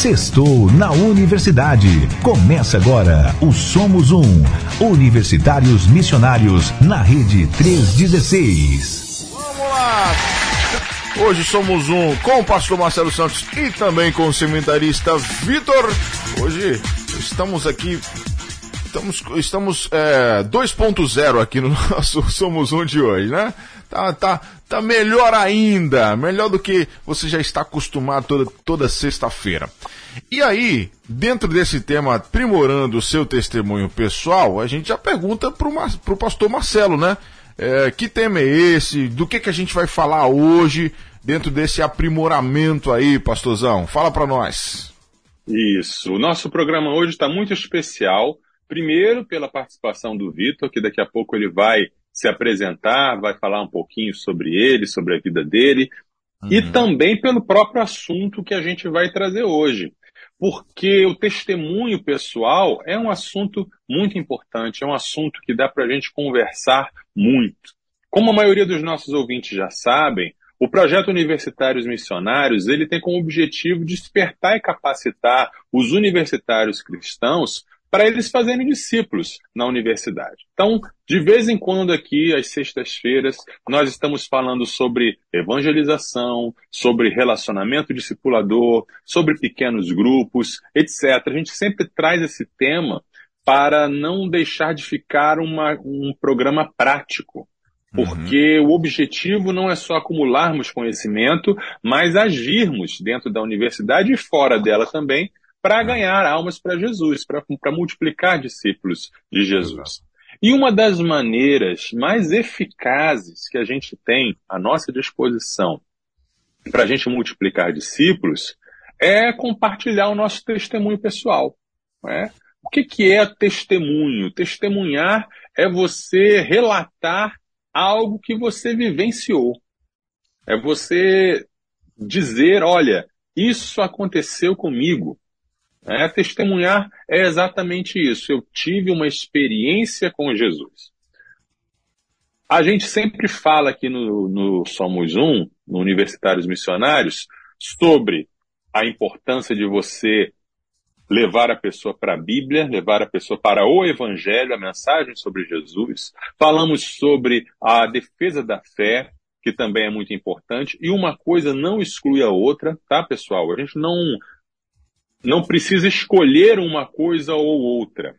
Sextou na Universidade. Começa agora o Somos Um. Universitários Missionários na Rede 316. Vamos lá! Hoje somos um com o pastor Marcelo Santos e também com o seminarista Vitor. Hoje estamos aqui Estamos, estamos é, 2.0 aqui no nosso Somos Um de hoje, né? Tá, tá, tá melhor ainda, melhor do que você já está acostumado toda, toda sexta-feira. E aí, dentro desse tema, aprimorando o seu testemunho pessoal, a gente já pergunta para o pastor Marcelo, né? É, que tema é esse? Do que, que a gente vai falar hoje dentro desse aprimoramento aí, pastorzão? Fala para nós. Isso. O nosso programa hoje está muito especial Primeiro, pela participação do Vitor, que daqui a pouco ele vai se apresentar, vai falar um pouquinho sobre ele, sobre a vida dele, uhum. e também pelo próprio assunto que a gente vai trazer hoje. Porque o testemunho pessoal é um assunto muito importante, é um assunto que dá para a gente conversar muito. Como a maioria dos nossos ouvintes já sabem, o projeto Universitários Missionários ele tem como objetivo despertar e capacitar os universitários cristãos para eles fazerem discípulos na universidade. Então, de vez em quando aqui, às sextas-feiras, nós estamos falando sobre evangelização, sobre relacionamento discipulador, sobre pequenos grupos, etc. A gente sempre traz esse tema para não deixar de ficar uma, um programa prático. Porque uhum. o objetivo não é só acumularmos conhecimento, mas agirmos dentro da universidade e fora dela também para ganhar almas para Jesus, para multiplicar discípulos de Jesus. E uma das maneiras mais eficazes que a gente tem à nossa disposição para a gente multiplicar discípulos é compartilhar o nosso testemunho pessoal. É? O que, que é testemunho? Testemunhar é você relatar algo que você vivenciou. É você dizer, olha, isso aconteceu comigo. É, testemunhar é exatamente isso. Eu tive uma experiência com Jesus. A gente sempre fala aqui no, no Somos Um, no Universitários Missionários, sobre a importância de você levar a pessoa para a Bíblia, levar a pessoa para o Evangelho, a mensagem sobre Jesus. Falamos sobre a defesa da fé, que também é muito importante, e uma coisa não exclui a outra, tá, pessoal? A gente não não precisa escolher uma coisa ou outra.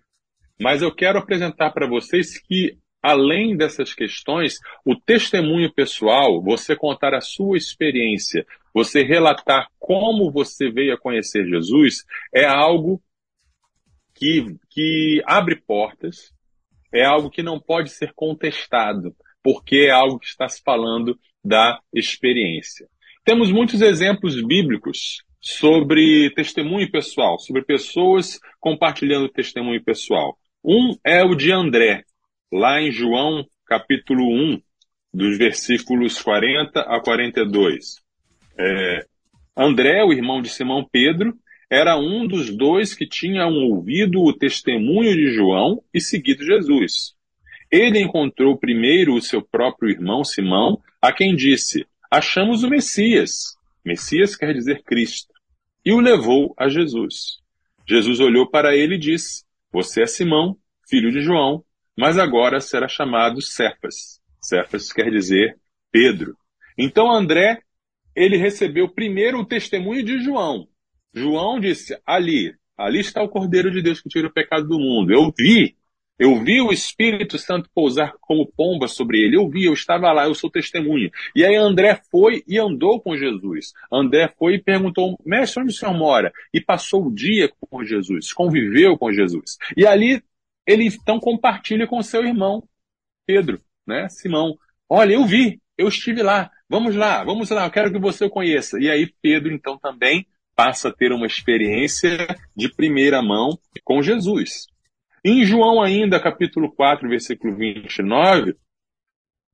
Mas eu quero apresentar para vocês que, além dessas questões, o testemunho pessoal, você contar a sua experiência, você relatar como você veio a conhecer Jesus, é algo que, que abre portas, é algo que não pode ser contestado, porque é algo que está se falando da experiência. Temos muitos exemplos bíblicos sobre testemunho pessoal, sobre pessoas compartilhando testemunho pessoal. Um é o de André, lá em João capítulo 1, dos versículos 40 a 42. É, André, o irmão de Simão Pedro, era um dos dois que tinham ouvido o testemunho de João e seguido Jesus. Ele encontrou primeiro o seu próprio irmão Simão, a quem disse: Achamos o Messias. Messias quer dizer Cristo e o levou a Jesus. Jesus olhou para ele e disse: Você é Simão, filho de João, mas agora será chamado Cefas. Cefas quer dizer Pedro. Então André, ele recebeu primeiro o testemunho de João. João disse: Ali, ali está o Cordeiro de Deus que tira o pecado do mundo. Eu vi eu vi o Espírito Santo pousar como pomba sobre ele. Eu vi, eu estava lá, eu sou testemunha. E aí André foi e andou com Jesus. André foi e perguntou, mestre, onde o senhor mora? E passou o dia com Jesus, conviveu com Jesus. E ali ele então compartilha com seu irmão, Pedro, né, Simão. Olha, eu vi, eu estive lá. Vamos lá, vamos lá, eu quero que você o conheça. E aí Pedro então também passa a ter uma experiência de primeira mão com Jesus. Em João ainda, capítulo 4, versículo 29,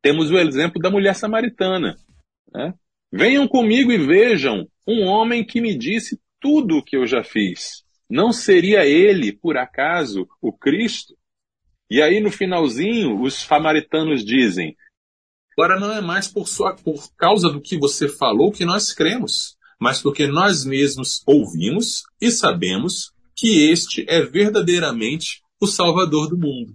temos o exemplo da mulher samaritana. Né? Venham comigo e vejam um homem que me disse tudo o que eu já fiz. Não seria ele, por acaso, o Cristo? E aí no finalzinho, os samaritanos dizem: Agora não é mais por, sua, por causa do que você falou que nós cremos, mas porque nós mesmos ouvimos e sabemos que este é verdadeiramente o Salvador do mundo.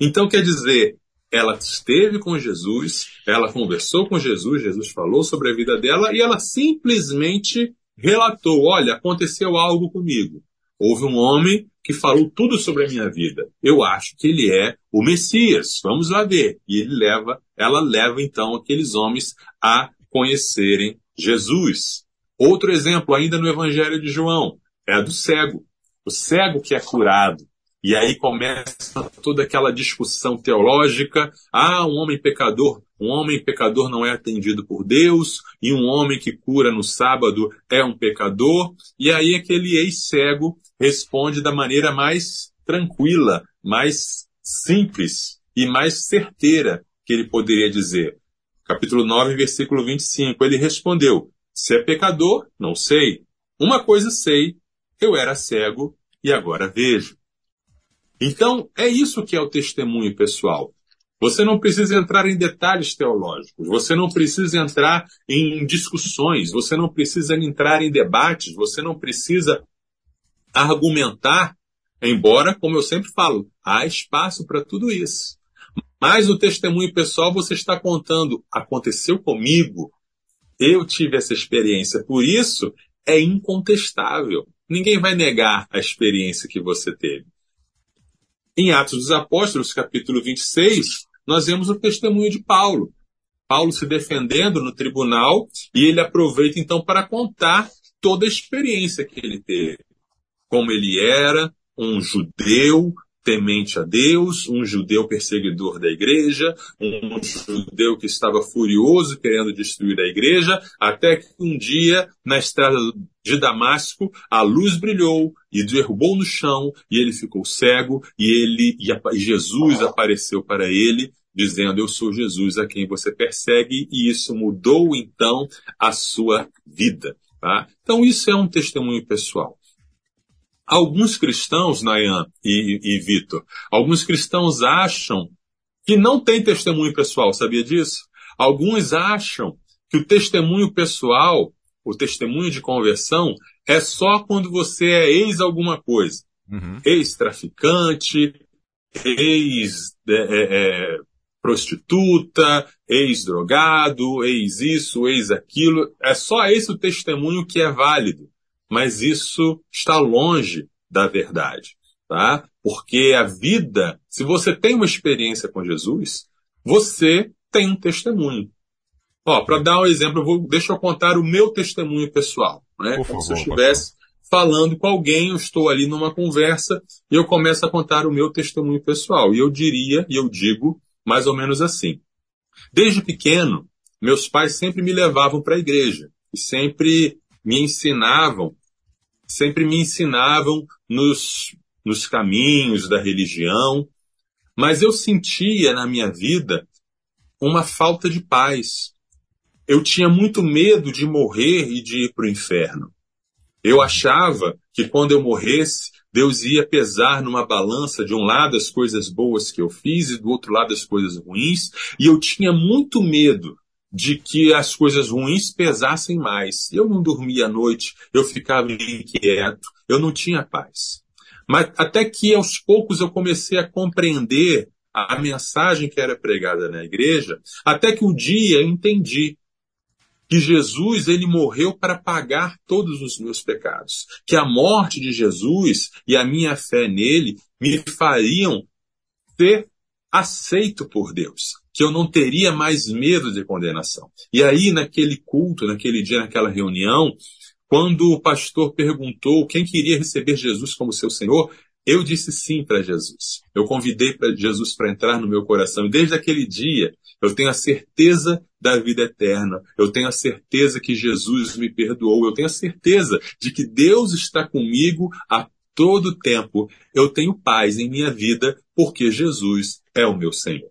Então, quer dizer, ela esteve com Jesus, ela conversou com Jesus, Jesus falou sobre a vida dela e ela simplesmente relatou: Olha, aconteceu algo comigo. Houve um homem que falou tudo sobre a minha vida. Eu acho que ele é o Messias. Vamos lá ver. E ele leva, ela leva então aqueles homens a conhecerem Jesus. Outro exemplo, ainda no Evangelho de João, é do cego. O cego que é curado. E aí começa toda aquela discussão teológica. Ah, um homem pecador, um homem pecador não é atendido por Deus, e um homem que cura no sábado é um pecador. E aí aquele ex-cego responde da maneira mais tranquila, mais simples e mais certeira que ele poderia dizer. Capítulo 9, versículo 25. Ele respondeu: Se é pecador, não sei. Uma coisa sei, eu era cego e agora vejo. Então, é isso que é o testemunho pessoal. Você não precisa entrar em detalhes teológicos, você não precisa entrar em discussões, você não precisa entrar em debates, você não precisa argumentar, embora, como eu sempre falo, há espaço para tudo isso. Mas o testemunho pessoal você está contando, aconteceu comigo, eu tive essa experiência, por isso é incontestável. Ninguém vai negar a experiência que você teve. Em Atos dos Apóstolos, capítulo 26, nós vemos o testemunho de Paulo. Paulo se defendendo no tribunal e ele aproveita então para contar toda a experiência que ele teve. Como ele era um judeu temente a Deus, um judeu perseguidor da igreja, um judeu que estava furioso querendo destruir a igreja, até que um dia, na estrada de Damasco, a luz brilhou e derrubou no chão, e ele ficou cego, e ele e Jesus apareceu para ele, dizendo: Eu sou Jesus a quem você persegue, e isso mudou então a sua vida. Tá? Então, isso é um testemunho pessoal. Alguns cristãos, Nayan e, e Vitor, alguns cristãos acham que não tem testemunho pessoal, sabia disso? Alguns acham que o testemunho pessoal, o testemunho de conversão, é só quando você é ex alguma coisa. Uhum. Ex-traficante, ex-prostituta, é, é, ex-drogado, ex-isso, ex-aquilo. É só esse o testemunho que é válido mas isso está longe da verdade, tá? Porque a vida, se você tem uma experiência com Jesus, você tem um testemunho. Ó, para dar um exemplo, eu vou, deixa eu contar o meu testemunho pessoal, né? Como favor, se eu estivesse falando com alguém, eu estou ali numa conversa e eu começo a contar o meu testemunho pessoal. E eu diria, e eu digo mais ou menos assim. Desde pequeno, meus pais sempre me levavam para a igreja e sempre me ensinavam sempre me ensinavam nos, nos caminhos da religião, mas eu sentia na minha vida uma falta de paz. Eu tinha muito medo de morrer e de ir para o inferno. Eu achava que quando eu morresse, Deus ia pesar numa balança de um lado as coisas boas que eu fiz e do outro lado as coisas ruins, e eu tinha muito medo de que as coisas ruins pesassem mais. Eu não dormia à noite, eu ficava inquieto, eu não tinha paz. Mas até que aos poucos eu comecei a compreender a mensagem que era pregada na igreja, até que um dia eu entendi que Jesus ele morreu para pagar todos os meus pecados, que a morte de Jesus e a minha fé nele me fariam ser aceito por Deus, que eu não teria mais medo de condenação. E aí, naquele culto, naquele dia, naquela reunião, quando o pastor perguntou quem queria receber Jesus como seu Senhor, eu disse sim para Jesus. Eu convidei para Jesus para entrar no meu coração. E desde aquele dia, eu tenho a certeza da vida eterna. Eu tenho a certeza que Jesus me perdoou. Eu tenho a certeza de que Deus está comigo a todo tempo. Eu tenho paz em minha vida porque Jesus é o meu Senhor.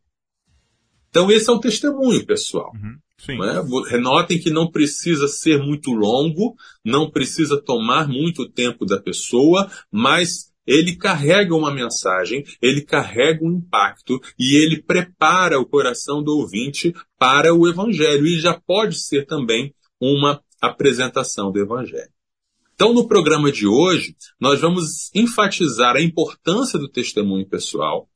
Então, esse é o testemunho, pessoal. Uhum. É? Renotem que não precisa ser muito longo, não precisa tomar muito tempo da pessoa, mas ele carrega uma mensagem, ele carrega um impacto e ele prepara o coração do ouvinte para o evangelho. E já pode ser também uma apresentação do Evangelho. Então, no programa de hoje, nós vamos enfatizar a importância do testemunho pessoal.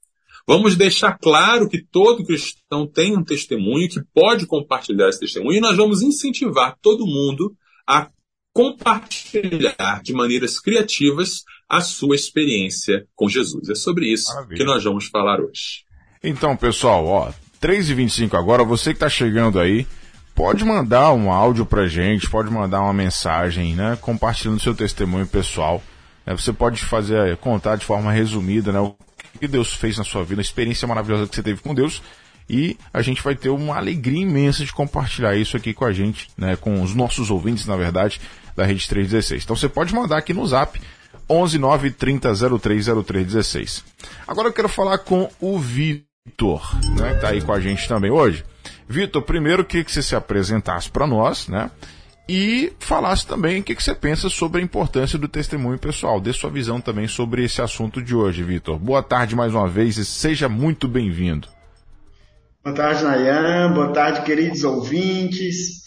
Vamos deixar claro que todo cristão tem um testemunho, que pode compartilhar esse testemunho, e nós vamos incentivar todo mundo a compartilhar de maneiras criativas a sua experiência com Jesus. É sobre isso Maravilha. que nós vamos falar hoje. Então, pessoal, ó, 3h25 agora, você que está chegando aí, pode mandar um áudio pra gente, pode mandar uma mensagem, né? Compartilhando seu testemunho pessoal. Né, você pode fazer, contar de forma resumida, né? O que Deus fez na sua vida, a experiência maravilhosa que você teve com Deus. E a gente vai ter uma alegria imensa de compartilhar isso aqui com a gente, né? Com os nossos ouvintes, na verdade, da Rede 316. Então você pode mandar aqui no zap 11 9 30 03 03 Agora eu quero falar com o Vitor, né? Que tá aí com a gente também hoje. Vitor, primeiro queria que você se apresentasse para nós, né? E falasse também o que, que você pensa sobre a importância do testemunho pessoal. Dê sua visão também sobre esse assunto de hoje, Vitor. Boa tarde mais uma vez e seja muito bem-vindo. Boa tarde, Nayan. Boa tarde, queridos ouvintes.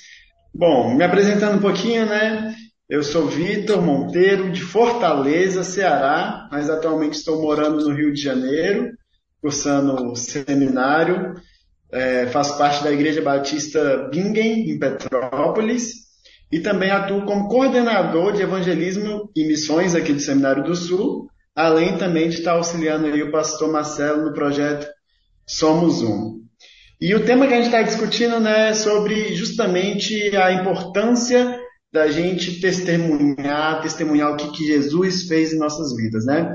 Bom, me apresentando um pouquinho, né? Eu sou Vitor Monteiro, de Fortaleza, Ceará, mas atualmente estou morando no Rio de Janeiro, cursando seminário é, faço parte da Igreja Batista Bingen, em Petrópolis, e também atuo como coordenador de evangelismo e missões aqui do Seminário do Sul, além também de estar auxiliando aí o pastor Marcelo no projeto Somos Um. E o tema que a gente está discutindo né, é sobre justamente a importância da gente testemunhar, testemunhar o que, que Jesus fez em nossas vidas, né?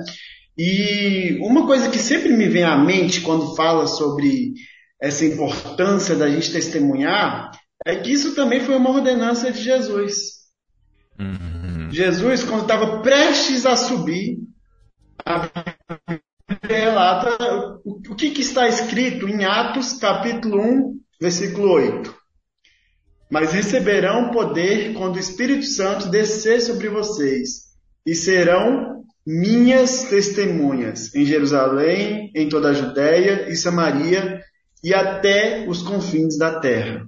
E uma coisa que sempre me vem à mente quando fala sobre essa importância da gente testemunhar, é que isso também foi uma ordenança de Jesus. Uhum. Jesus, quando estava prestes a subir, a relata o que, que está escrito em Atos capítulo 1, versículo 8. Mas receberão poder quando o Espírito Santo descer sobre vocês, e serão minhas testemunhas em Jerusalém, em toda a Judéia e Samaria e até os confins da terra.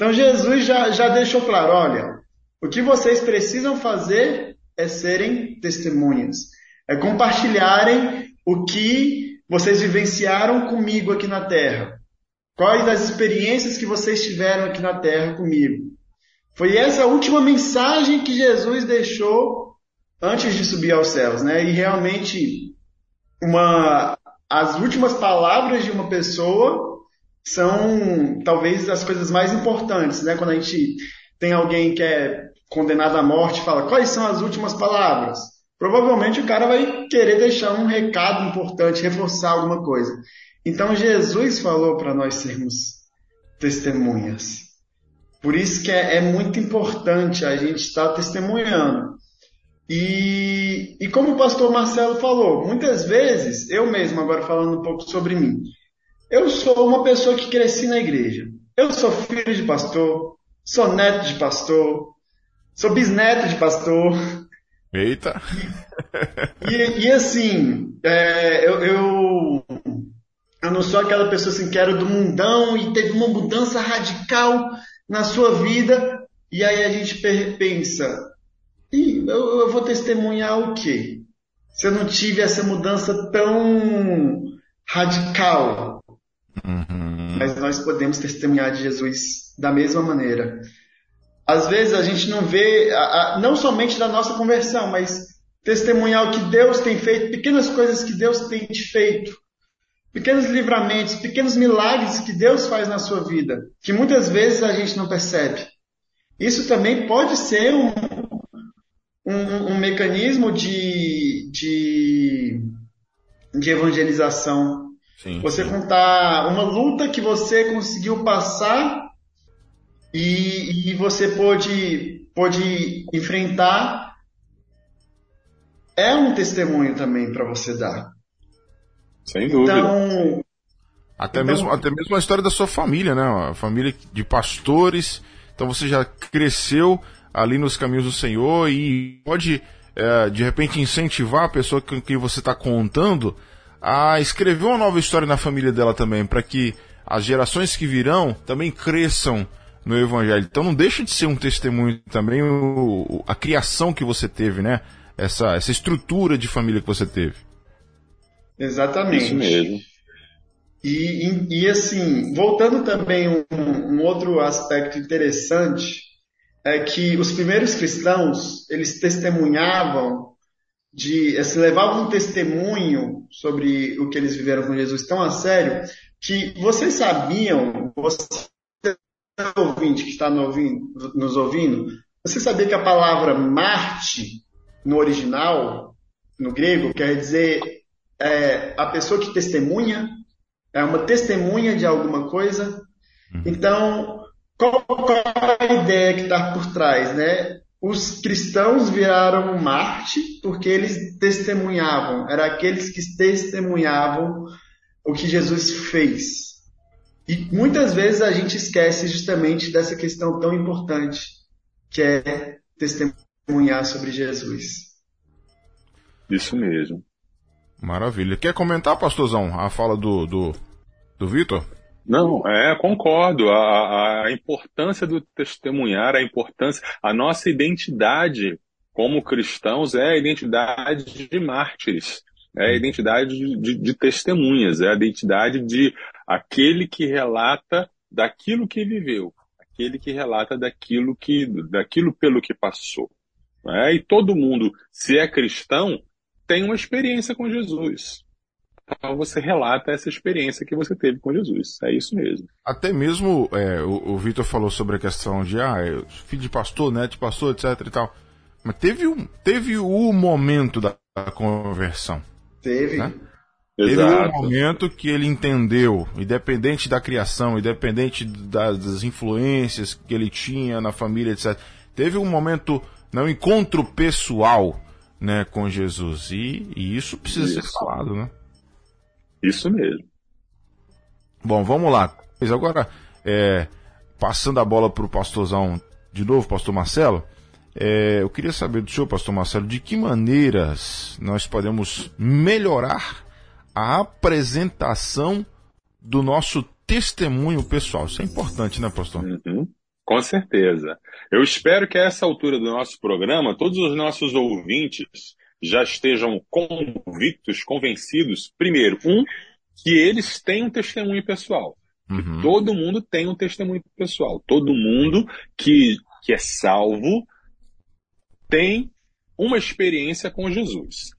Então Jesus já, já deixou claro: olha, o que vocês precisam fazer é serem testemunhas, é compartilharem o que vocês vivenciaram comigo aqui na terra. Quais as experiências que vocês tiveram aqui na terra comigo? Foi essa última mensagem que Jesus deixou antes de subir aos céus, né? E realmente uma as últimas palavras de uma pessoa são talvez as coisas mais importantes, né? Quando a gente tem alguém que é condenado à morte, fala quais são as últimas palavras. Provavelmente o cara vai querer deixar um recado importante, reforçar alguma coisa. Então Jesus falou para nós sermos testemunhas. Por isso que é, é muito importante a gente estar testemunhando. E, e como o pastor Marcelo falou, muitas vezes, eu mesmo agora falando um pouco sobre mim, eu sou uma pessoa que cresci na igreja. Eu sou filho de pastor, sou neto de pastor, sou bisneto de pastor. Eita! E, e assim, é, eu, eu, eu não sou aquela pessoa assim que era do mundão e teve uma mudança radical na sua vida. E aí a gente pensa, eu, eu vou testemunhar o quê? Se eu não tive essa mudança tão radical. Uhum. Mas nós podemos testemunhar de Jesus da mesma maneira. Às vezes a gente não vê, não somente da nossa conversão, mas testemunhar o que Deus tem feito, pequenas coisas que Deus tem te feito, pequenos livramentos, pequenos milagres que Deus faz na sua vida, que muitas vezes a gente não percebe. Isso também pode ser um, um, um mecanismo de, de, de evangelização Sim, você sim. contar uma luta que você conseguiu passar e, e você pôde, pôde enfrentar é um testemunho também para você dar. Sem dúvida. Então, até, então, mesmo, até mesmo a história da sua família, né? A família de pastores. Então você já cresceu ali nos caminhos do Senhor e pode, é, de repente, incentivar a pessoa com quem você está contando a escrever uma nova história na família dela também, para que as gerações que virão também cresçam no Evangelho. Então não deixa de ser um testemunho também o, a criação que você teve, né? Essa, essa estrutura de família que você teve. Exatamente. Isso mesmo. E, e, e assim, voltando também um, um outro aspecto interessante é que os primeiros cristãos eles testemunhavam de se assim, levavam um testemunho sobre o que eles viveram com Jesus tão a sério que vocês sabiam, você ouvinte que está no ouvindo, nos ouvindo, você sabia que a palavra Marte no original, no grego, quer dizer é, a pessoa que testemunha, é uma testemunha de alguma coisa. Uhum. Então, qual, qual a ideia que está por trás, né? Os cristãos viraram Marte porque eles testemunhavam, eram aqueles que testemunhavam o que Jesus fez. E muitas vezes a gente esquece justamente dessa questão tão importante que é testemunhar sobre Jesus. Isso mesmo. Maravilha. Quer comentar, pastorzão, a fala do, do, do Vitor? Não, é, concordo. A, a importância do testemunhar, a importância, a nossa identidade como cristãos é a identidade de mártires, é a identidade de, de, testemunhas, é a identidade de aquele que relata daquilo que viveu, aquele que relata daquilo que, daquilo pelo que passou. É? E todo mundo, se é cristão, tem uma experiência com Jesus. Então você relata essa experiência que você teve com Jesus. É isso mesmo. Até mesmo é, o, o Vitor falou sobre a questão de ah, é filho de pastor, neto de pastor, etc e tal. Mas teve, um, teve o momento da, da conversão. Teve. Né? Teve um momento que ele entendeu, independente da criação, independente das, das influências que ele tinha na família, etc. Teve um momento, não, um encontro pessoal né, com Jesus. E, e isso precisa isso. ser falado, né? Isso mesmo. Bom, vamos lá. Mas agora, é, passando a bola para o pastorzão de novo, pastor Marcelo, é, eu queria saber do senhor, pastor Marcelo, de que maneiras nós podemos melhorar a apresentação do nosso testemunho pessoal. Isso é importante, né, pastor? Uhum. Com certeza. Eu espero que a essa altura do nosso programa, todos os nossos ouvintes já estejam convictos, convencidos, primeiro, um, que eles têm um testemunho pessoal. Uhum. Todo mundo tem um testemunho pessoal. Todo mundo que, que é salvo tem uma experiência com Jesus.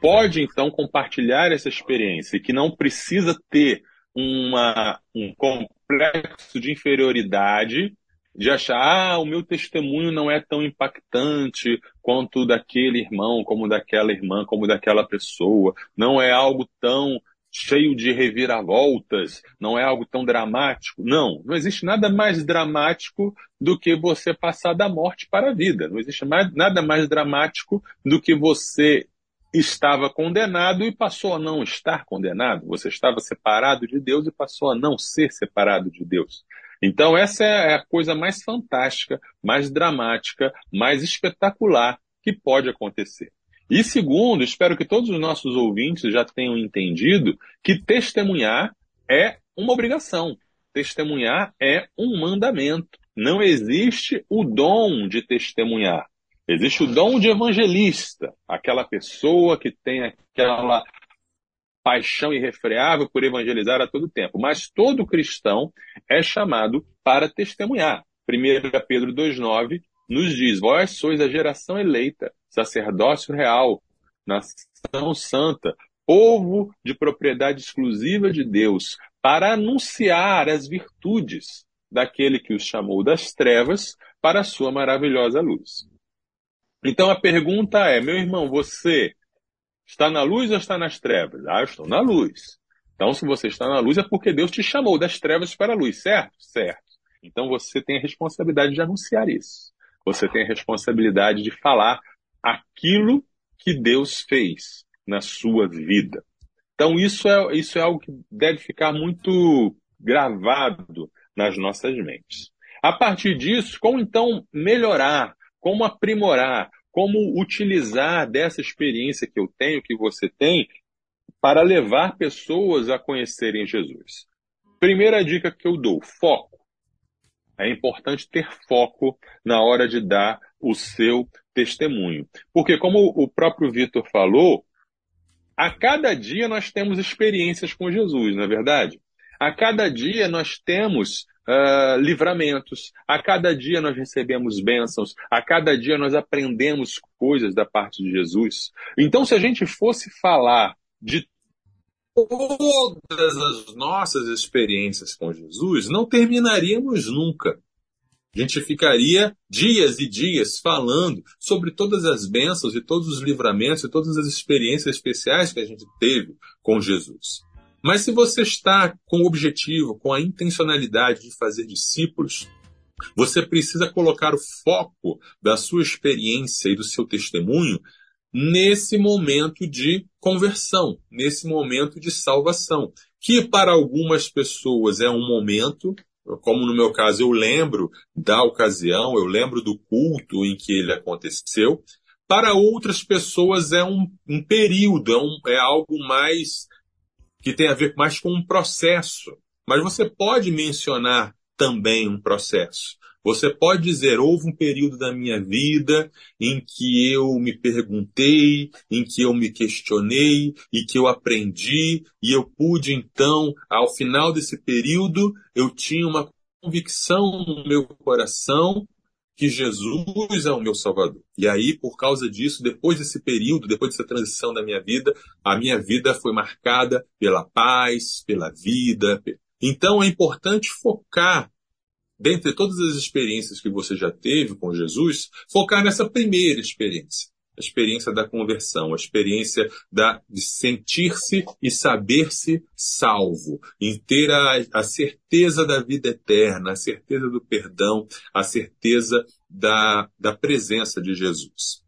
Pode então compartilhar essa experiência, que não precisa ter uma, um complexo de inferioridade, de achar, ah, o meu testemunho não é tão impactante quanto daquele irmão, como daquela irmã, como daquela pessoa, não é algo tão cheio de reviravoltas, não é algo tão dramático. Não, não existe nada mais dramático do que você passar da morte para a vida. Não existe mais, nada mais dramático do que você estava condenado e passou a não estar condenado. Você estava separado de Deus e passou a não ser separado de Deus. Então, essa é a coisa mais fantástica, mais dramática, mais espetacular que pode acontecer. E segundo, espero que todos os nossos ouvintes já tenham entendido que testemunhar é uma obrigação. Testemunhar é um mandamento. Não existe o dom de testemunhar. Existe o dom de evangelista, aquela pessoa que tem aquela paixão irrefreável por evangelizar a todo tempo. Mas todo cristão é chamado para testemunhar. 1 Pedro 2,9 nos diz: Vós sois a geração eleita, sacerdócio real, nação santa, povo de propriedade exclusiva de Deus, para anunciar as virtudes daquele que os chamou das trevas para a sua maravilhosa luz. Então a pergunta é, meu irmão, você está na luz ou está nas trevas? Ah, eu estou na luz. Então, se você está na luz, é porque Deus te chamou das trevas para a luz, certo? Certo. Então você tem a responsabilidade de anunciar isso. Você tem a responsabilidade de falar aquilo que Deus fez na sua vida. Então, isso é, isso é algo que deve ficar muito gravado nas nossas mentes. A partir disso, como então melhorar como aprimorar, como utilizar dessa experiência que eu tenho, que você tem, para levar pessoas a conhecerem Jesus. Primeira dica que eu dou: foco. é importante ter foco na hora de dar o seu testemunho. Porque, como o próprio Vitor falou, a cada dia nós temos experiências com Jesus, não é verdade? A cada dia nós temos uh, livramentos, a cada dia nós recebemos bênçãos, a cada dia nós aprendemos coisas da parte de Jesus. Então, se a gente fosse falar de todas as nossas experiências com Jesus, não terminaríamos nunca. A gente ficaria dias e dias falando sobre todas as bênçãos e todos os livramentos e todas as experiências especiais que a gente teve com Jesus. Mas se você está com o objetivo, com a intencionalidade de fazer discípulos, você precisa colocar o foco da sua experiência e do seu testemunho nesse momento de conversão, nesse momento de salvação, que para algumas pessoas é um momento como no meu caso eu lembro da ocasião, eu lembro do culto em que ele aconteceu, para outras pessoas é um, um período, é, um, é algo mais que tem a ver mais com um processo. Mas você pode mencionar também um processo. Você pode dizer, houve um período da minha vida em que eu me perguntei, em que eu me questionei e que eu aprendi e eu pude então, ao final desse período, eu tinha uma convicção no meu coração que Jesus é o meu Salvador. E aí, por causa disso, depois desse período, depois dessa transição da minha vida, a minha vida foi marcada pela paz, pela vida. Então é importante focar dentre todas as experiências que você já teve com Jesus, focar nessa primeira experiência. A experiência da conversão, a experiência da, de sentir-se e saber-se salvo, em ter a, a certeza da vida eterna, a certeza do perdão, a certeza da, da presença de Jesus.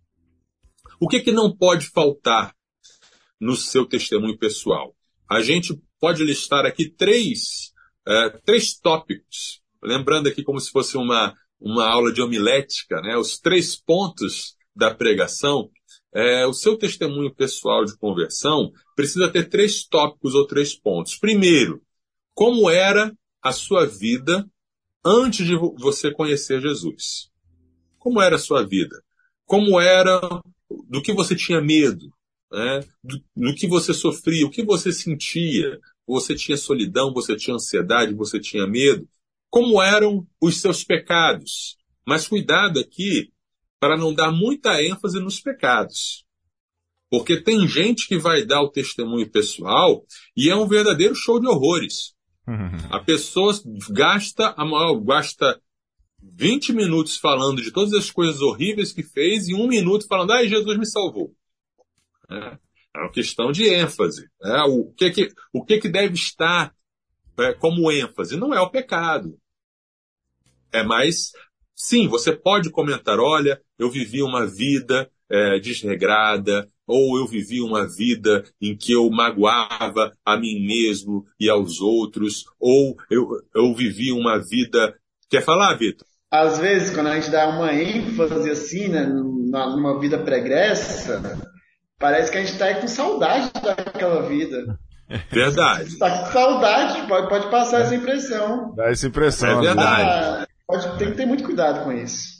O que, que não pode faltar no seu testemunho pessoal? A gente pode listar aqui três, é, três tópicos lembrando aqui como se fosse uma, uma aula de homilética, né? os três pontos da pregação, é, o seu testemunho pessoal de conversão precisa ter três tópicos ou três pontos. Primeiro, como era a sua vida antes de você conhecer Jesus? Como era a sua vida? Como era, do que você tinha medo? Né? Do, do que você sofria? O que você sentia? Você tinha solidão, você tinha ansiedade, você tinha medo? como eram os seus pecados. Mas cuidado aqui para não dar muita ênfase nos pecados. Porque tem gente que vai dar o testemunho pessoal e é um verdadeiro show de horrores. A pessoa gasta, gasta 20 minutos falando de todas as coisas horríveis que fez e um minuto falando, ai, Jesus me salvou. É, é uma questão de ênfase. É, o, que, que, o que, que deve estar é, como ênfase? Não é o pecado. É mais, sim, você pode comentar, olha, eu vivi uma vida é, desregrada, ou eu vivi uma vida em que eu magoava a mim mesmo e aos outros, ou eu, eu vivi uma vida. Quer falar, Vitor? Às vezes, quando a gente dá uma ênfase assim, né, numa vida pregressa, parece que a gente está com saudade daquela vida. Verdade. Está com saudade, pode, pode passar essa impressão. Dá essa impressão. É verdade. Ah, Pode, tem que ter muito cuidado com isso.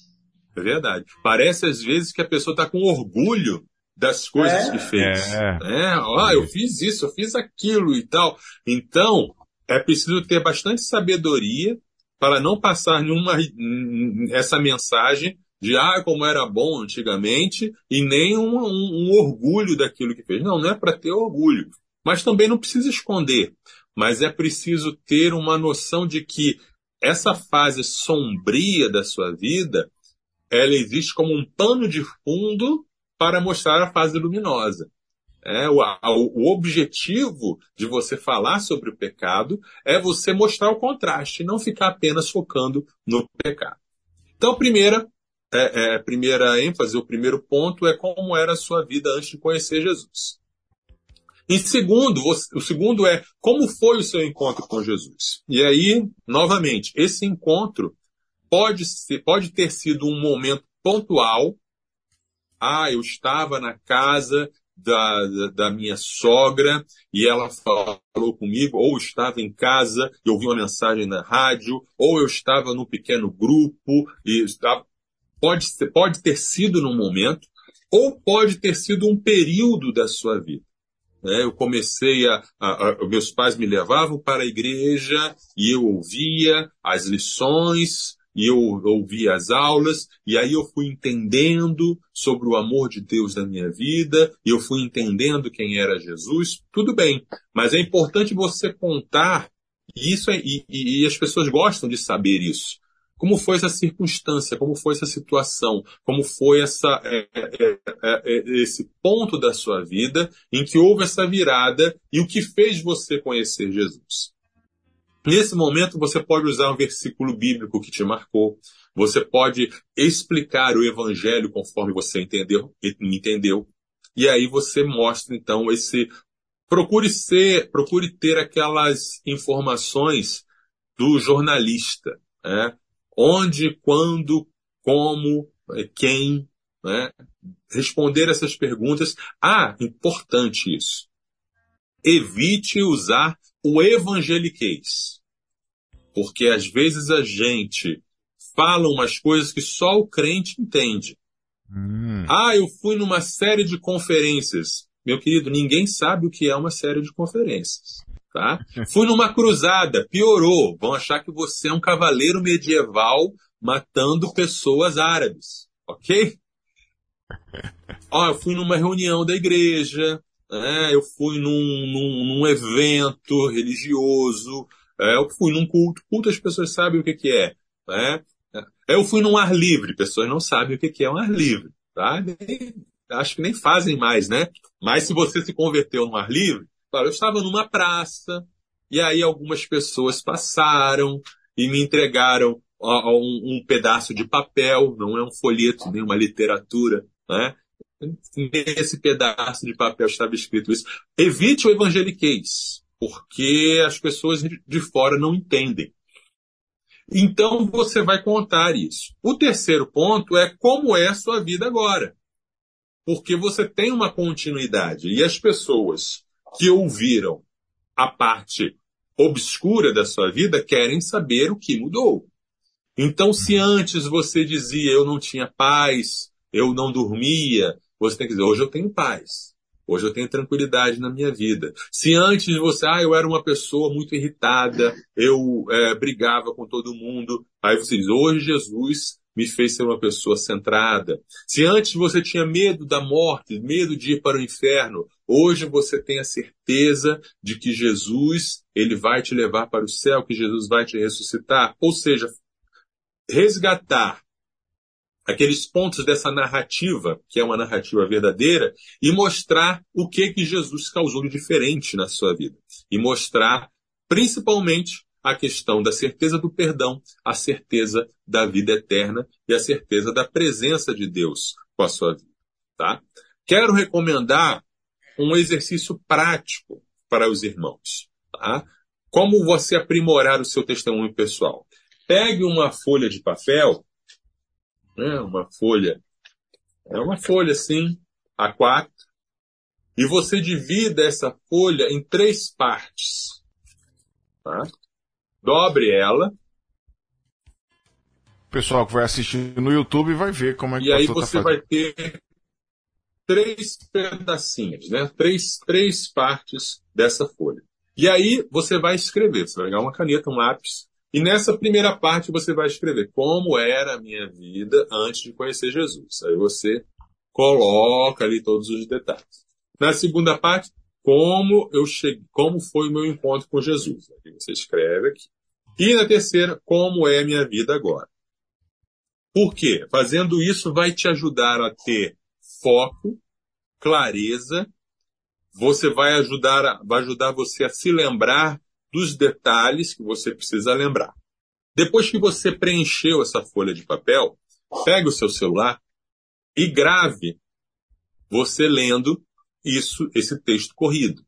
É verdade. Parece às vezes que a pessoa está com orgulho das coisas é. que fez. É. é. Ah, eu fiz isso, eu fiz aquilo e tal. Então, é preciso ter bastante sabedoria para não passar nenhuma essa mensagem de ah, como era bom antigamente, e nem um, um, um orgulho daquilo que fez. Não, não é para ter orgulho. Mas também não precisa esconder. Mas é preciso ter uma noção de que essa fase sombria da sua vida, ela existe como um pano de fundo para mostrar a fase luminosa. É, o, o, objetivo de você falar sobre o pecado é você mostrar o contraste, não ficar apenas focando no pecado. Então, a primeira, é, é, primeira ênfase, o primeiro ponto é como era a sua vida antes de conhecer Jesus. E segundo, o segundo é como foi o seu encontro com Jesus. E aí, novamente, esse encontro pode, ser, pode ter sido um momento pontual. Ah, eu estava na casa da, da, da, minha sogra e ela falou comigo, ou estava em casa e ouvi uma mensagem na rádio, ou eu estava num pequeno grupo e estava, pode, pode ter sido num momento, ou pode ter sido um período da sua vida. Né? Eu comecei a, a, a, Meus pais me levavam para a igreja e eu ouvia as lições, e eu ouvia as aulas, e aí eu fui entendendo sobre o amor de Deus na minha vida, e eu fui entendendo quem era Jesus, tudo bem. Mas é importante você contar, e, isso é, e, e as pessoas gostam de saber isso. Como foi essa circunstância? Como foi essa situação? Como foi essa, é, é, é, esse ponto da sua vida em que houve essa virada e o que fez você conhecer Jesus? Nesse momento, você pode usar um versículo bíblico que te marcou. Você pode explicar o evangelho conforme você entendeu, entendeu. E aí você mostra, então, esse. Procure ser, procure ter aquelas informações do jornalista. Né? Onde, quando, como, é, quem, né? responder essas perguntas. Ah, importante isso. Evite usar o evangeliquez. Porque às vezes a gente fala umas coisas que só o crente entende. Hum. Ah, eu fui numa série de conferências. Meu querido, ninguém sabe o que é uma série de conferências. Tá? Fui numa cruzada, piorou. Vão achar que você é um cavaleiro medieval matando pessoas árabes, ok? Ó, eu fui numa reunião da igreja, né? eu fui num, num, num evento religioso, é, eu fui num culto, culto as pessoas sabem o que, que é. Né? Eu fui num ar livre, pessoas não sabem o que, que é um ar livre. Tá? Nem, acho que nem fazem mais, né? Mas se você se converteu no ar livre, Claro, eu estava numa praça, e aí algumas pessoas passaram e me entregaram um, um pedaço de papel, não é um folheto, nem uma literatura, né? Nesse pedaço de papel estava escrito isso. Evite o evangeliquez, porque as pessoas de fora não entendem. Então você vai contar isso. O terceiro ponto é como é a sua vida agora. Porque você tem uma continuidade e as pessoas que ouviram a parte obscura da sua vida querem saber o que mudou. Então, se antes você dizia eu não tinha paz, eu não dormia, você tem que dizer hoje eu tenho paz. Hoje eu tenho tranquilidade na minha vida. Se antes você, ah, eu era uma pessoa muito irritada, eu é, brigava com todo mundo, aí você diz, hoje Jesus me fez ser uma pessoa centrada. Se antes você tinha medo da morte, medo de ir para o inferno, hoje você tem a certeza de que Jesus, ele vai te levar para o céu, que Jesus vai te ressuscitar. Ou seja, resgatar aqueles pontos dessa narrativa, que é uma narrativa verdadeira, e mostrar o que que Jesus causou de diferente na sua vida. E mostrar, principalmente, a questão da certeza do perdão, a certeza da vida eterna e a certeza da presença de Deus com a sua vida. Tá? Quero recomendar um exercício prático para os irmãos. Tá? Como você aprimorar o seu testemunho pessoal? Pegue uma folha de papel, né, uma folha, é uma folha assim, A4, e você divida essa folha em três partes. Tá? Dobre ela. O pessoal que vai assistir no YouTube vai ver como é que E aí tá você tá vai ter três pedacinhos, né? Três, três partes dessa folha. E aí você vai escrever, você vai pegar uma caneta, um lápis, e nessa primeira parte você vai escrever como era a minha vida antes de conhecer Jesus. Aí você coloca ali todos os detalhes. Na segunda parte, como eu cheguei, como foi o meu encontro com Jesus. Aí você escreve aqui. E na terceira, como é minha vida agora. Por quê? Fazendo isso vai te ajudar a ter foco, clareza, você vai ajudar, vai ajudar você a se lembrar dos detalhes que você precisa lembrar. Depois que você preencheu essa folha de papel, pegue o seu celular e grave você lendo isso, esse texto corrido.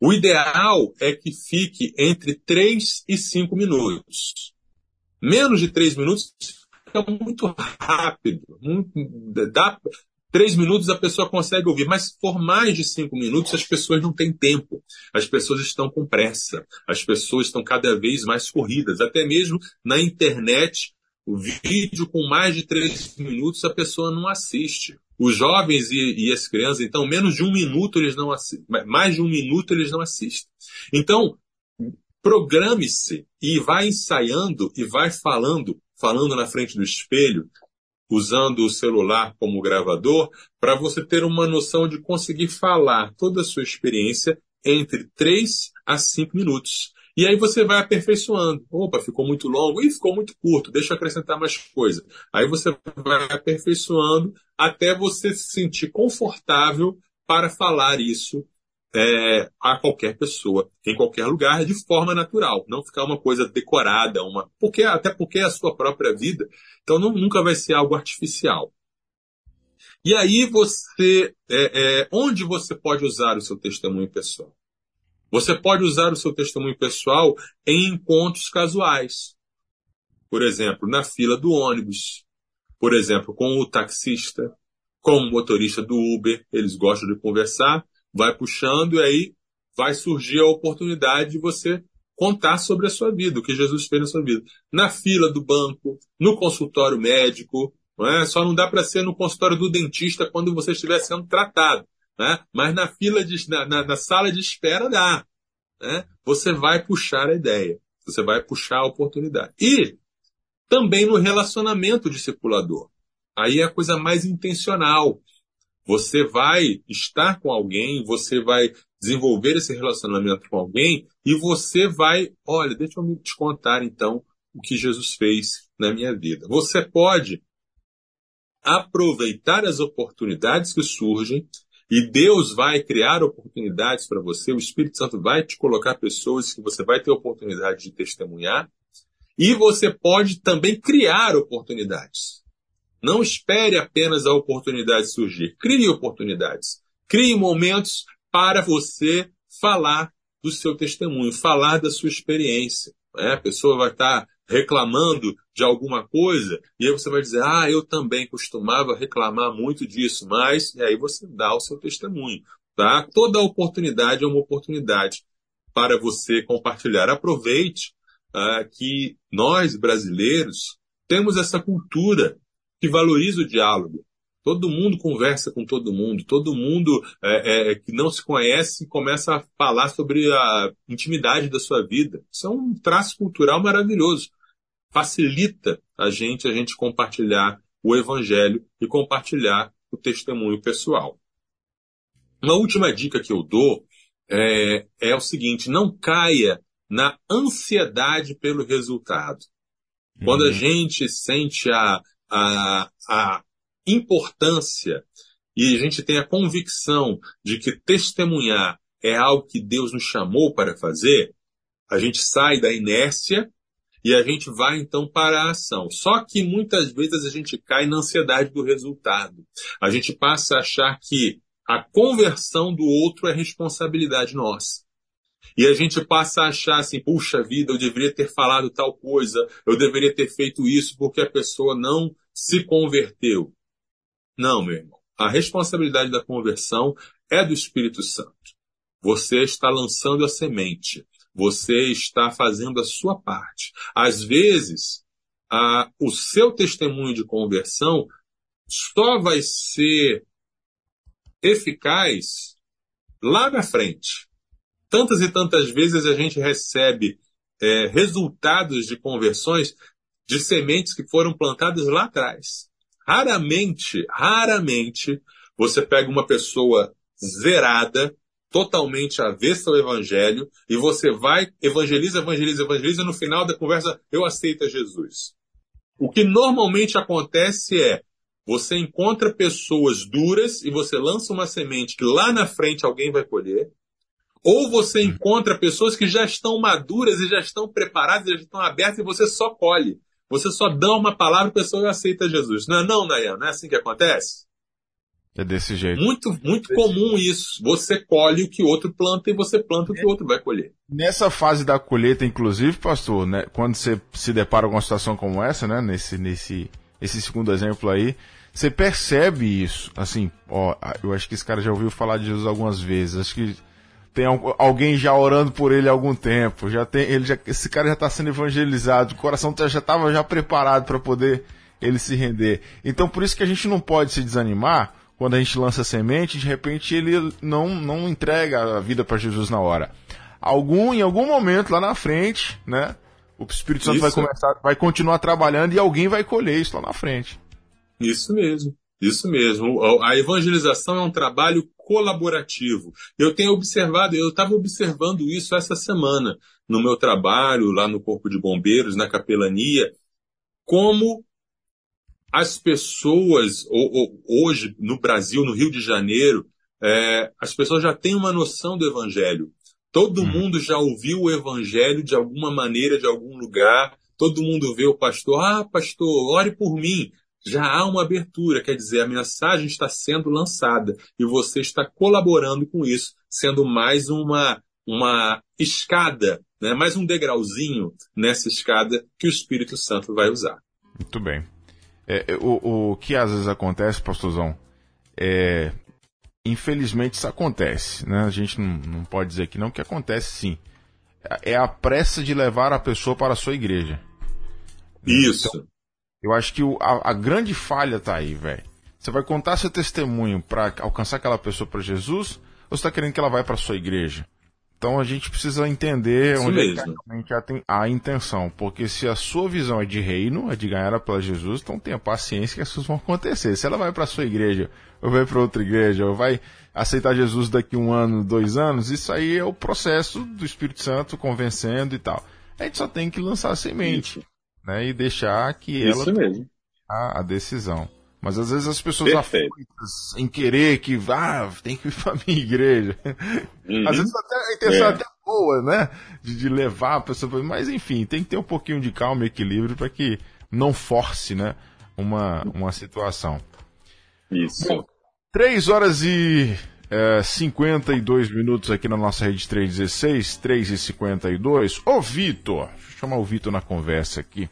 O ideal é que fique entre 3 e 5 minutos. Menos de 3 minutos fica muito rápido. Muito, dá, Três minutos a pessoa consegue ouvir, mas por mais de cinco minutos as pessoas não têm tempo. As pessoas estão com pressa. As pessoas estão cada vez mais corridas. Até mesmo na internet, o vídeo com mais de três minutos a pessoa não assiste. Os jovens e, e as crianças, então, menos de um minuto eles não assistem. Mais de um minuto eles não assistem. Então, programe-se e vai ensaiando e vai falando, falando na frente do espelho, usando o celular como gravador, para você ter uma noção de conseguir falar toda a sua experiência entre 3 a 5 minutos. E aí você vai aperfeiçoando. Opa, ficou muito longo e ficou muito curto, deixa eu acrescentar mais coisa. Aí você vai aperfeiçoando até você se sentir confortável para falar isso é, a qualquer pessoa, em qualquer lugar, de forma natural, não ficar uma coisa decorada, uma, porque até porque é a sua própria vida, então não, nunca vai ser algo artificial. E aí você, é, é, onde você pode usar o seu testemunho pessoal? Você pode usar o seu testemunho pessoal em encontros casuais. Por exemplo, na fila do ônibus. Por exemplo, com o taxista, com o motorista do Uber, eles gostam de conversar vai puxando e aí vai surgir a oportunidade de você contar sobre a sua vida, o que Jesus fez na sua vida. Na fila do banco, no consultório médico, não é? Só não dá para ser no consultório do dentista quando você estiver sendo tratado, né? Mas na fila de, na, na, na sala de espera dá, né? Você vai puxar a ideia, você vai puxar a oportunidade. E também no relacionamento discipulador. Aí é a coisa mais intencional. Você vai estar com alguém, você vai desenvolver esse relacionamento com alguém e você vai, olha, deixa eu te contar então o que Jesus fez na minha vida. Você pode aproveitar as oportunidades que surgem e Deus vai criar oportunidades para você, o Espírito Santo vai te colocar pessoas que você vai ter oportunidade de testemunhar e você pode também criar oportunidades. Não espere apenas a oportunidade surgir. Crie oportunidades. Crie momentos para você falar do seu testemunho, falar da sua experiência. Né? A pessoa vai estar reclamando de alguma coisa e aí você vai dizer, ah, eu também costumava reclamar muito disso, mas e aí você dá o seu testemunho. Tá? Toda oportunidade é uma oportunidade para você compartilhar. Aproveite ah, que nós brasileiros temos essa cultura que valoriza o diálogo. Todo mundo conversa com todo mundo, todo mundo é, é, que não se conhece começa a falar sobre a intimidade da sua vida. Isso é um traço cultural maravilhoso. Facilita a gente a gente compartilhar o evangelho e compartilhar o testemunho pessoal. Uma última dica que eu dou é, é o seguinte: não caia na ansiedade pelo resultado. Quando a uhum. gente sente a, a, a importância e a gente tem a convicção de que testemunhar é algo que Deus nos chamou para fazer, a gente sai da inércia e a gente vai então para a ação. Só que muitas vezes a gente cai na ansiedade do resultado. A gente passa a achar que a conversão do outro é responsabilidade nossa. E a gente passa a achar assim, puxa vida, eu deveria ter falado tal coisa, eu deveria ter feito isso porque a pessoa não se converteu. Não, meu irmão. A responsabilidade da conversão é do Espírito Santo. Você está lançando a semente. Você está fazendo a sua parte. Às vezes, a, o seu testemunho de conversão só vai ser eficaz lá na frente. Tantas e tantas vezes a gente recebe é, resultados de conversões de sementes que foram plantadas lá atrás. Raramente, raramente, você pega uma pessoa zerada, totalmente avessa ao evangelho, e você vai, evangeliza, evangeliza, evangeliza, e no final da conversa, eu aceito a Jesus. O que normalmente acontece é, você encontra pessoas duras e você lança uma semente que lá na frente alguém vai colher, ou você encontra pessoas que já estão maduras e já estão preparadas, já estão abertas e você só colhe. Você só dá uma palavra e a pessoa aceita Jesus. Não é não, Nayan? Não é assim que acontece? É desse jeito. Muito, muito comum isso. Você colhe o que o outro planta e você planta o que o outro vai colher. Nessa fase da colheita, inclusive, pastor, né, quando você se depara com uma situação como essa, né, nesse, nesse esse segundo exemplo aí, você percebe isso. Assim, ó, eu acho que esse cara já ouviu falar de Jesus algumas vezes. Acho que tem alguém já orando por ele há algum tempo. Já tem, ele já, esse cara já está sendo evangelizado. O coração já estava já preparado para poder ele se render. Então por isso que a gente não pode se desanimar quando a gente lança semente, de repente ele não, não entrega a vida para Jesus na hora. Algum, em algum momento lá na frente, né? O Espírito Santo isso. vai começar, vai continuar trabalhando e alguém vai colher isso lá na frente. Isso mesmo. Isso mesmo. A evangelização é um trabalho colaborativo. Eu tenho observado, eu estava observando isso essa semana no meu trabalho lá no Corpo de Bombeiros, na capelania, como as pessoas, hoje no Brasil, no Rio de Janeiro, é, as pessoas já têm uma noção do Evangelho. Todo hum. mundo já ouviu o Evangelho de alguma maneira, de algum lugar. Todo mundo vê o pastor, ah, pastor, ore por mim. Já há uma abertura, quer dizer, a mensagem está sendo lançada e você está colaborando com isso, sendo mais uma, uma escada, né? mais um degrauzinho nessa escada que o Espírito Santo vai usar. Muito bem. É, é, o, o que às vezes acontece, pastorzão, é. Infelizmente isso acontece, né? A gente não, não pode dizer que não, que acontece sim. É a pressa de levar a pessoa para a sua igreja. Isso. Então, eu acho que o, a, a, grande falha tá aí, velho. Você vai contar seu testemunho para alcançar aquela pessoa para Jesus ou você tá querendo que ela vá para sua igreja? Então a gente precisa entender Isso onde é realmente a, a intenção. Porque se a sua visão é de reino, é de ganhar pela Jesus, então tenha paciência que as coisas vão acontecer. Se ela vai para sua igreja, ou vai para outra igreja, ou vai aceitar Jesus daqui um ano, dois anos, isso aí é o processo do Espírito Santo convencendo e tal. A gente só tem que lançar a semente, né? E deixar que isso ela mesmo. a, a decisão. Mas às vezes as pessoas aflitas em querer que ah, tem que ir para minha igreja. Uhum. Às vezes até a intenção é. até boa, né? De, de levar a pessoa. Mas enfim, tem que ter um pouquinho de calma e equilíbrio para que não force, né? Uma, uma situação. Isso. Bom, 3 horas e é, 52 minutos aqui na nossa rede 316, 3 e 52. Ô Vitor, deixa eu chamar o Vitor na conversa aqui.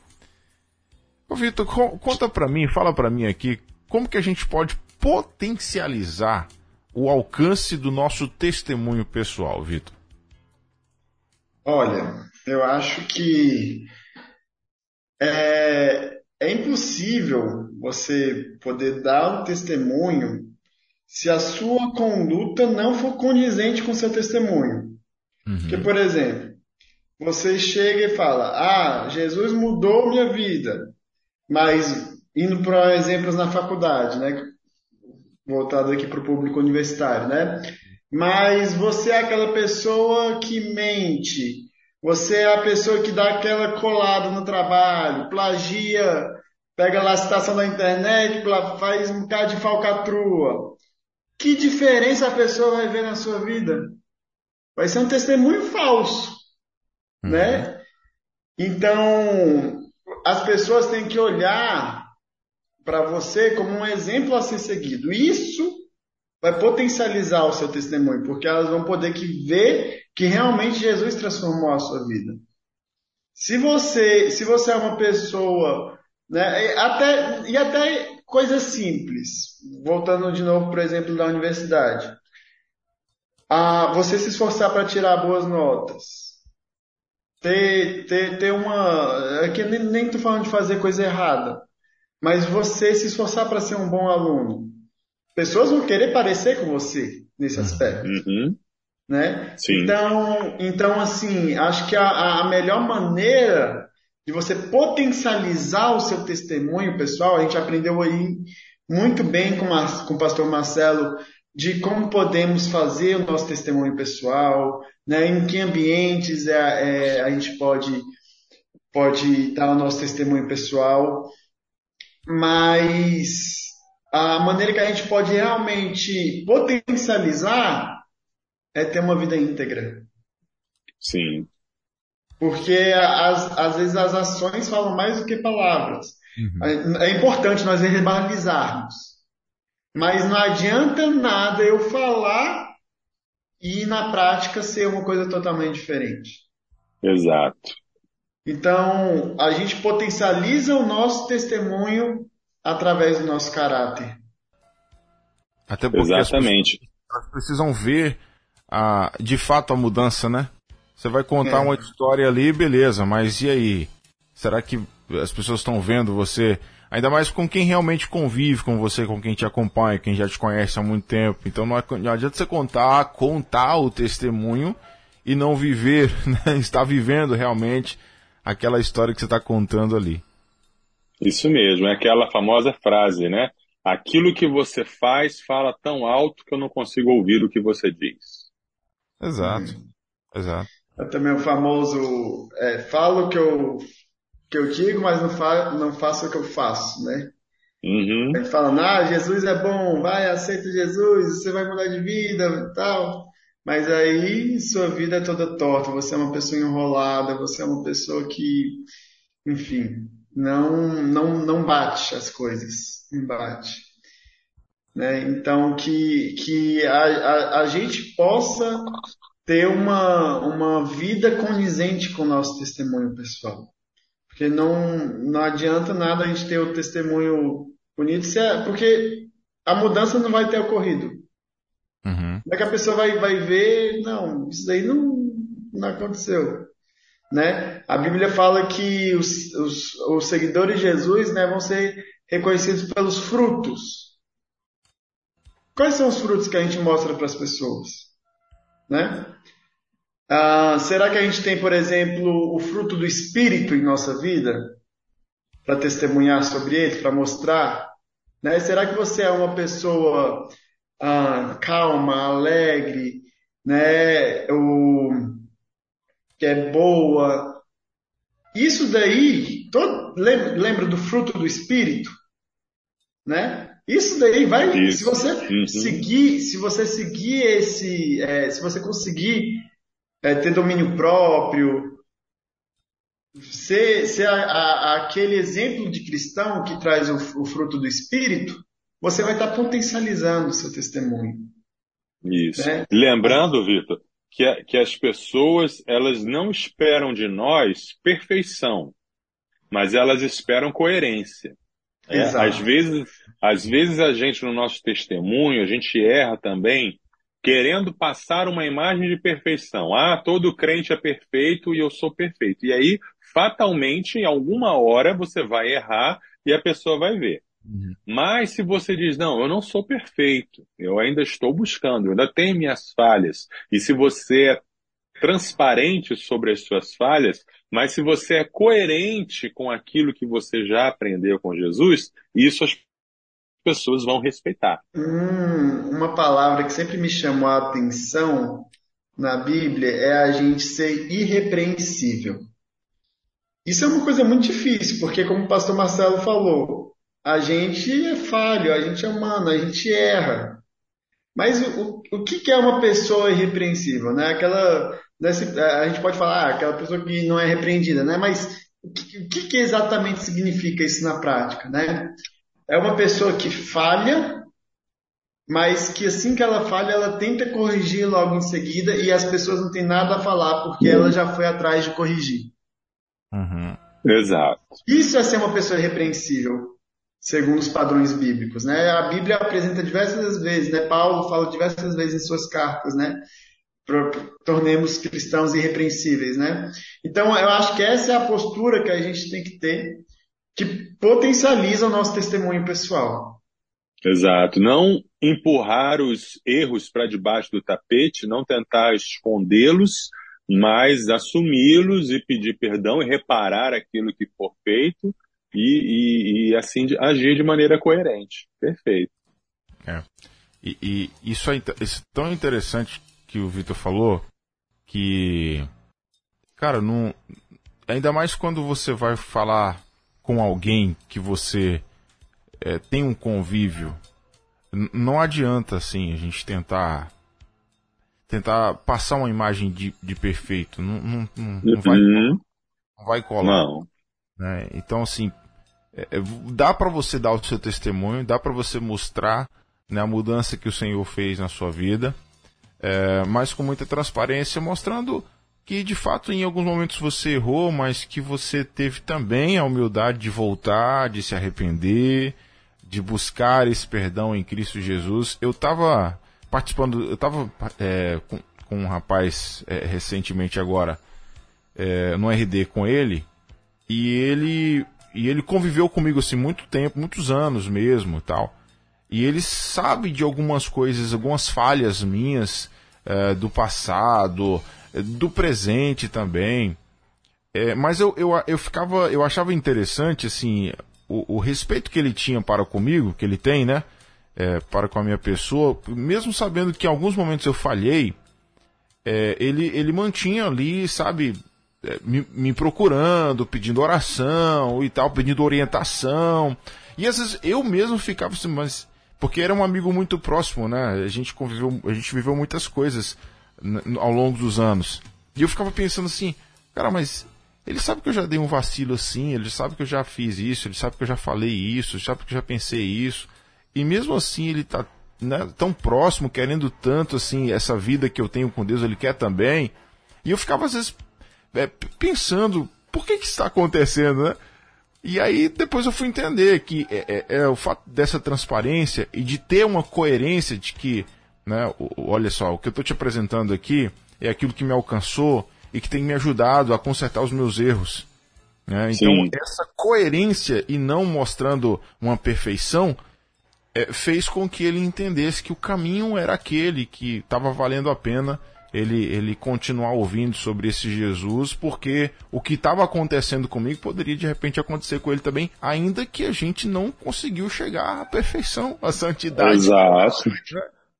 Ô, Vitor, conta para mim, fala para mim aqui, como que a gente pode potencializar o alcance do nosso testemunho pessoal, Vitor? Olha, eu acho que é, é impossível você poder dar um testemunho se a sua conduta não for condizente com o seu testemunho. Uhum. Porque, por exemplo, você chega e fala: Ah, Jesus mudou minha vida. Mas, indo para exemplos na faculdade, né? Voltado aqui para o público universitário, né? Mas você é aquela pessoa que mente, você é a pessoa que dá aquela colada no trabalho, plagia, pega lá a citação da internet, faz um bocado de falcatrua. Que diferença a pessoa vai ver na sua vida? Vai ser um testemunho falso, uhum. né? Então, as pessoas têm que olhar para você como um exemplo a ser seguido. Isso vai potencializar o seu testemunho, porque elas vão poder que ver que realmente Jesus transformou a sua vida. Se você, se você é uma pessoa, né, até, e até coisas simples, voltando de novo, por exemplo, da universidade, ah, você se esforçar para tirar boas notas, ter, ter, ter uma. É que nem, nem tô falando de fazer coisa errada, mas você se esforçar para ser um bom aluno. Pessoas vão querer parecer com você nesse aspecto. Uhum. Né? Sim. Então, então, assim, acho que a, a melhor maneira de você potencializar o seu testemunho pessoal, a gente aprendeu aí muito bem com, a, com o pastor Marcelo de como podemos fazer o nosso testemunho pessoal, né? em que ambientes é, é, a gente pode, pode dar o nosso testemunho pessoal, mas a maneira que a gente pode realmente potencializar é ter uma vida íntegra. Sim. Porque as, às vezes as ações falam mais do que palavras. Uhum. É, é importante nós verbalizarmos. Mas não adianta nada eu falar e na prática ser uma coisa totalmente diferente. Exato. Então, a gente potencializa o nosso testemunho através do nosso caráter. Até porque Exatamente. As pessoas precisam ver a, de fato a mudança, né? Você vai contar é. uma história ali, beleza, mas e aí? Será que as pessoas estão vendo você, ainda mais com quem realmente convive com você, com quem te acompanha, quem já te conhece há muito tempo. Então não, é, não adianta você contar, contar o testemunho e não viver, né? estar vivendo realmente aquela história que você está contando ali. Isso mesmo, é aquela famosa frase, né? Aquilo que você faz fala tão alto que eu não consigo ouvir o que você diz. Exato, hum. exato. É também o famoso, é, falo que eu, que eu digo, mas não, fa não faço o que eu faço, né? Uhum. Ah, Jesus é bom, vai, aceita Jesus, você vai mudar de vida e tal. Mas aí sua vida é toda torta, você é uma pessoa enrolada, você é uma pessoa que, enfim, não, não, não bate as coisas, não bate. Né? Então, que, que a, a, a gente possa ter uma, uma vida condizente com o nosso testemunho pessoal. Porque não, não adianta nada a gente ter o testemunho bonito, é, porque a mudança não vai ter ocorrido. Uhum. Como é que a pessoa vai, vai ver, não, isso daí não, não aconteceu. Né? A Bíblia fala que os, os, os seguidores de Jesus né, vão ser reconhecidos pelos frutos. Quais são os frutos que a gente mostra para as pessoas? Né? Ah, será que a gente tem, por exemplo, o fruto do Espírito em nossa vida? Para testemunhar sobre ele, para mostrar? Né? Será que você é uma pessoa ah, calma, alegre, né? O, que é boa. Isso daí, todo, lembra, do fruto do Espírito? Né? Isso daí vai, Isso. se você uhum. seguir, se você seguir esse, é, se você conseguir é, ter domínio próprio, ser, ser a, a, aquele exemplo de cristão que traz o, o, fruto do Espírito, você vai estar potencializando o seu testemunho. Isso. Né? Lembrando, Vitor, que, que as pessoas elas não esperam de nós perfeição, mas elas esperam coerência. É, às vezes, às vezes a gente no nosso testemunho a gente erra também querendo passar uma imagem de perfeição. Ah, todo crente é perfeito e eu sou perfeito. E aí, fatalmente, em alguma hora você vai errar e a pessoa vai ver. Uhum. Mas se você diz, não, eu não sou perfeito, eu ainda estou buscando, eu ainda tenho minhas falhas, e se você é transparente sobre as suas falhas, mas se você é coerente com aquilo que você já aprendeu com Jesus, isso as pessoas vão respeitar. Hum, uma palavra que sempre me chamou a atenção na Bíblia é a gente ser irrepreensível. Isso é uma coisa muito difícil, porque como o pastor Marcelo falou, a gente é falho, a gente é humano, a gente erra. Mas o, o que, é uma pessoa irrepreensível? Né? Aquela, a gente pode falar, ah, aquela pessoa que não é repreendida, né? mas o que, o que exatamente significa isso na prática? Né? É uma pessoa que falha, mas que assim que ela falha, ela tenta corrigir logo em seguida e as pessoas não têm nada a falar porque ela já foi atrás de corrigir. Uhum. Exato. Isso é ser uma pessoa irrepreensível segundo os padrões bíblicos, né? A Bíblia apresenta diversas vezes, né? Paulo fala diversas vezes em suas cartas, né? tornemos cristãos irrepreensíveis, né? Então, eu acho que essa é a postura que a gente tem que ter, que potencializa o nosso testemunho pessoal. Exato. Não empurrar os erros para debaixo do tapete, não tentar escondê-los, mas assumi-los e pedir perdão e reparar aquilo que for feito e, e, e assim agir de maneira coerente. Perfeito. É. E, e isso é, isso é tão interessante que o Vitor falou que, cara, não, ainda mais quando você vai falar com alguém que você é, tem um convívio, não adianta assim a gente tentar tentar passar uma imagem de, de perfeito, não, não, não, não vai, uhum. não vai colar. Né? Então, assim, é, é dá para você dar o seu testemunho, dá para você mostrar né, a mudança que o Senhor fez na sua vida, é, mas com muita transparência, mostrando que de fato em alguns momentos você errou, mas que você teve também a humildade de voltar, de se arrepender, de buscar esse perdão em Cristo Jesus. Eu estava participando, eu estava é, com, com, um rapaz é, recentemente agora é, no RD com ele e ele e ele conviveu comigo assim muito tempo, muitos anos mesmo, tal. E ele sabe de algumas coisas, algumas falhas minhas é, do passado, do presente também. É, mas eu, eu, eu ficava, eu achava interessante assim o, o, respeito que ele tinha para comigo, que ele tem, né? É, para com a minha pessoa, mesmo sabendo que em alguns momentos eu falhei, é, ele, ele mantinha ali, sabe, é, me, me, procurando, pedindo oração e tal, pedindo orientação. E às vezes eu mesmo ficava assim, mas. Porque era um amigo muito próximo, né? A gente conviveu, a gente viveu muitas coisas ao longo dos anos. E eu ficava pensando assim, cara, mas ele sabe que eu já dei um vacilo assim, ele sabe que eu já fiz isso, ele sabe que eu já falei isso, ele sabe que eu já pensei isso. E mesmo assim ele tá né, tão próximo, querendo tanto assim essa vida que eu tenho com Deus, ele quer também. E eu ficava às vezes é, pensando, por que que está acontecendo, né? E aí depois eu fui entender que é, é, é o fato dessa transparência e de ter uma coerência de que, né, olha só, o que eu estou te apresentando aqui é aquilo que me alcançou e que tem me ajudado a consertar os meus erros. Né? Então, Sim. essa coerência e não mostrando uma perfeição é, fez com que ele entendesse que o caminho era aquele que estava valendo a pena ele, ele continuar ouvindo sobre esse Jesus, porque o que estava acontecendo comigo poderia de repente acontecer com ele também, ainda que a gente não conseguiu chegar à perfeição, à santidade. Exato.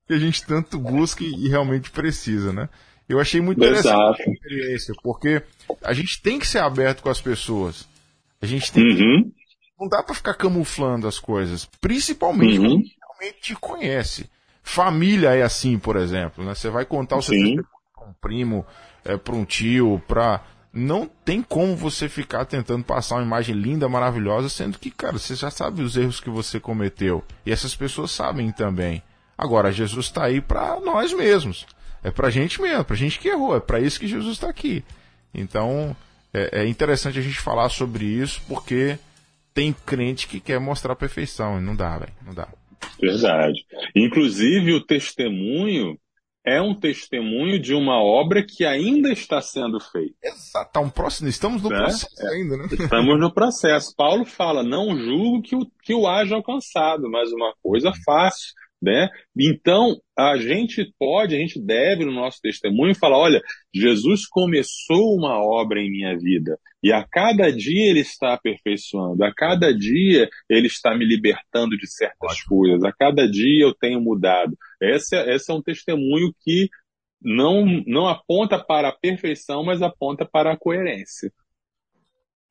Que a gente tanto busca e realmente precisa, né? Eu achei muito interessante a experiência, porque a gente tem que ser aberto com as pessoas. A gente tem uhum. que, Não dá para ficar camuflando as coisas. Principalmente uhum. quando realmente te conhece. Família é assim, por exemplo. Né? Você vai contar o seu para um primo, é, para um tio, para. Não tem como você ficar tentando passar uma imagem linda, maravilhosa, sendo que, cara, você já sabe os erros que você cometeu. E essas pessoas sabem também. Agora, Jesus está aí para nós mesmos. É pra gente mesmo, pra gente que errou, é para isso que Jesus está aqui. Então, é, é, interessante a gente falar sobre isso, porque tem crente que quer mostrar a perfeição, e não dá, velho, não dá. Verdade. Inclusive, o testemunho é um testemunho de uma obra que ainda está sendo feita. Exato, tá um próximo, estamos no né? processo é, ainda, né? Estamos no processo. Paulo fala: não julgo que o, que o haja alcançado, mas uma coisa faço, né? Então, a gente pode, a gente deve no nosso testemunho falar: olha, Jesus começou uma obra em minha vida e a cada dia ele está aperfeiçoando, a cada dia ele está me libertando de certas coisas, a cada dia eu tenho mudado. Esse, esse é um testemunho que não, não aponta para a perfeição, mas aponta para a coerência.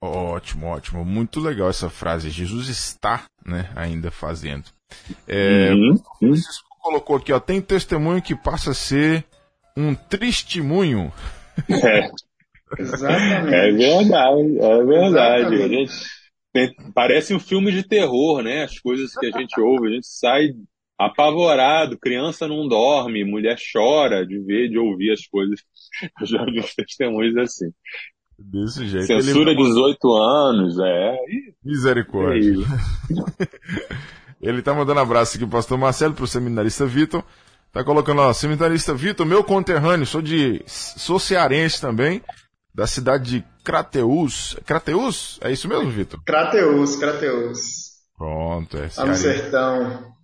Ótimo, ótimo. Muito legal essa frase. Jesus está né, ainda fazendo. É, uhum. O Francisco colocou aqui, ó, tem testemunho que passa a ser um testemunho. É. Exatamente. É verdade, é verdade. A gente tem, parece um filme de terror, né? As coisas que a gente ouve, a gente sai apavorado, criança não dorme, mulher chora de ver, de ouvir as coisas. Eu já vi testemunhos assim. Desse jeito. Censura ele... 18 anos, é. Misericórdia. É Ele tá mandando abraço aqui pro pastor Marcelo, pro seminarista Vitor. Tá colocando, ó, seminarista Vitor, meu conterrâneo, sou de. sou cearense também, da cidade de Crateus. Crateus? É isso mesmo, Vitor? Crateus, Crateus. Pronto, é cearense. Tá no sertão.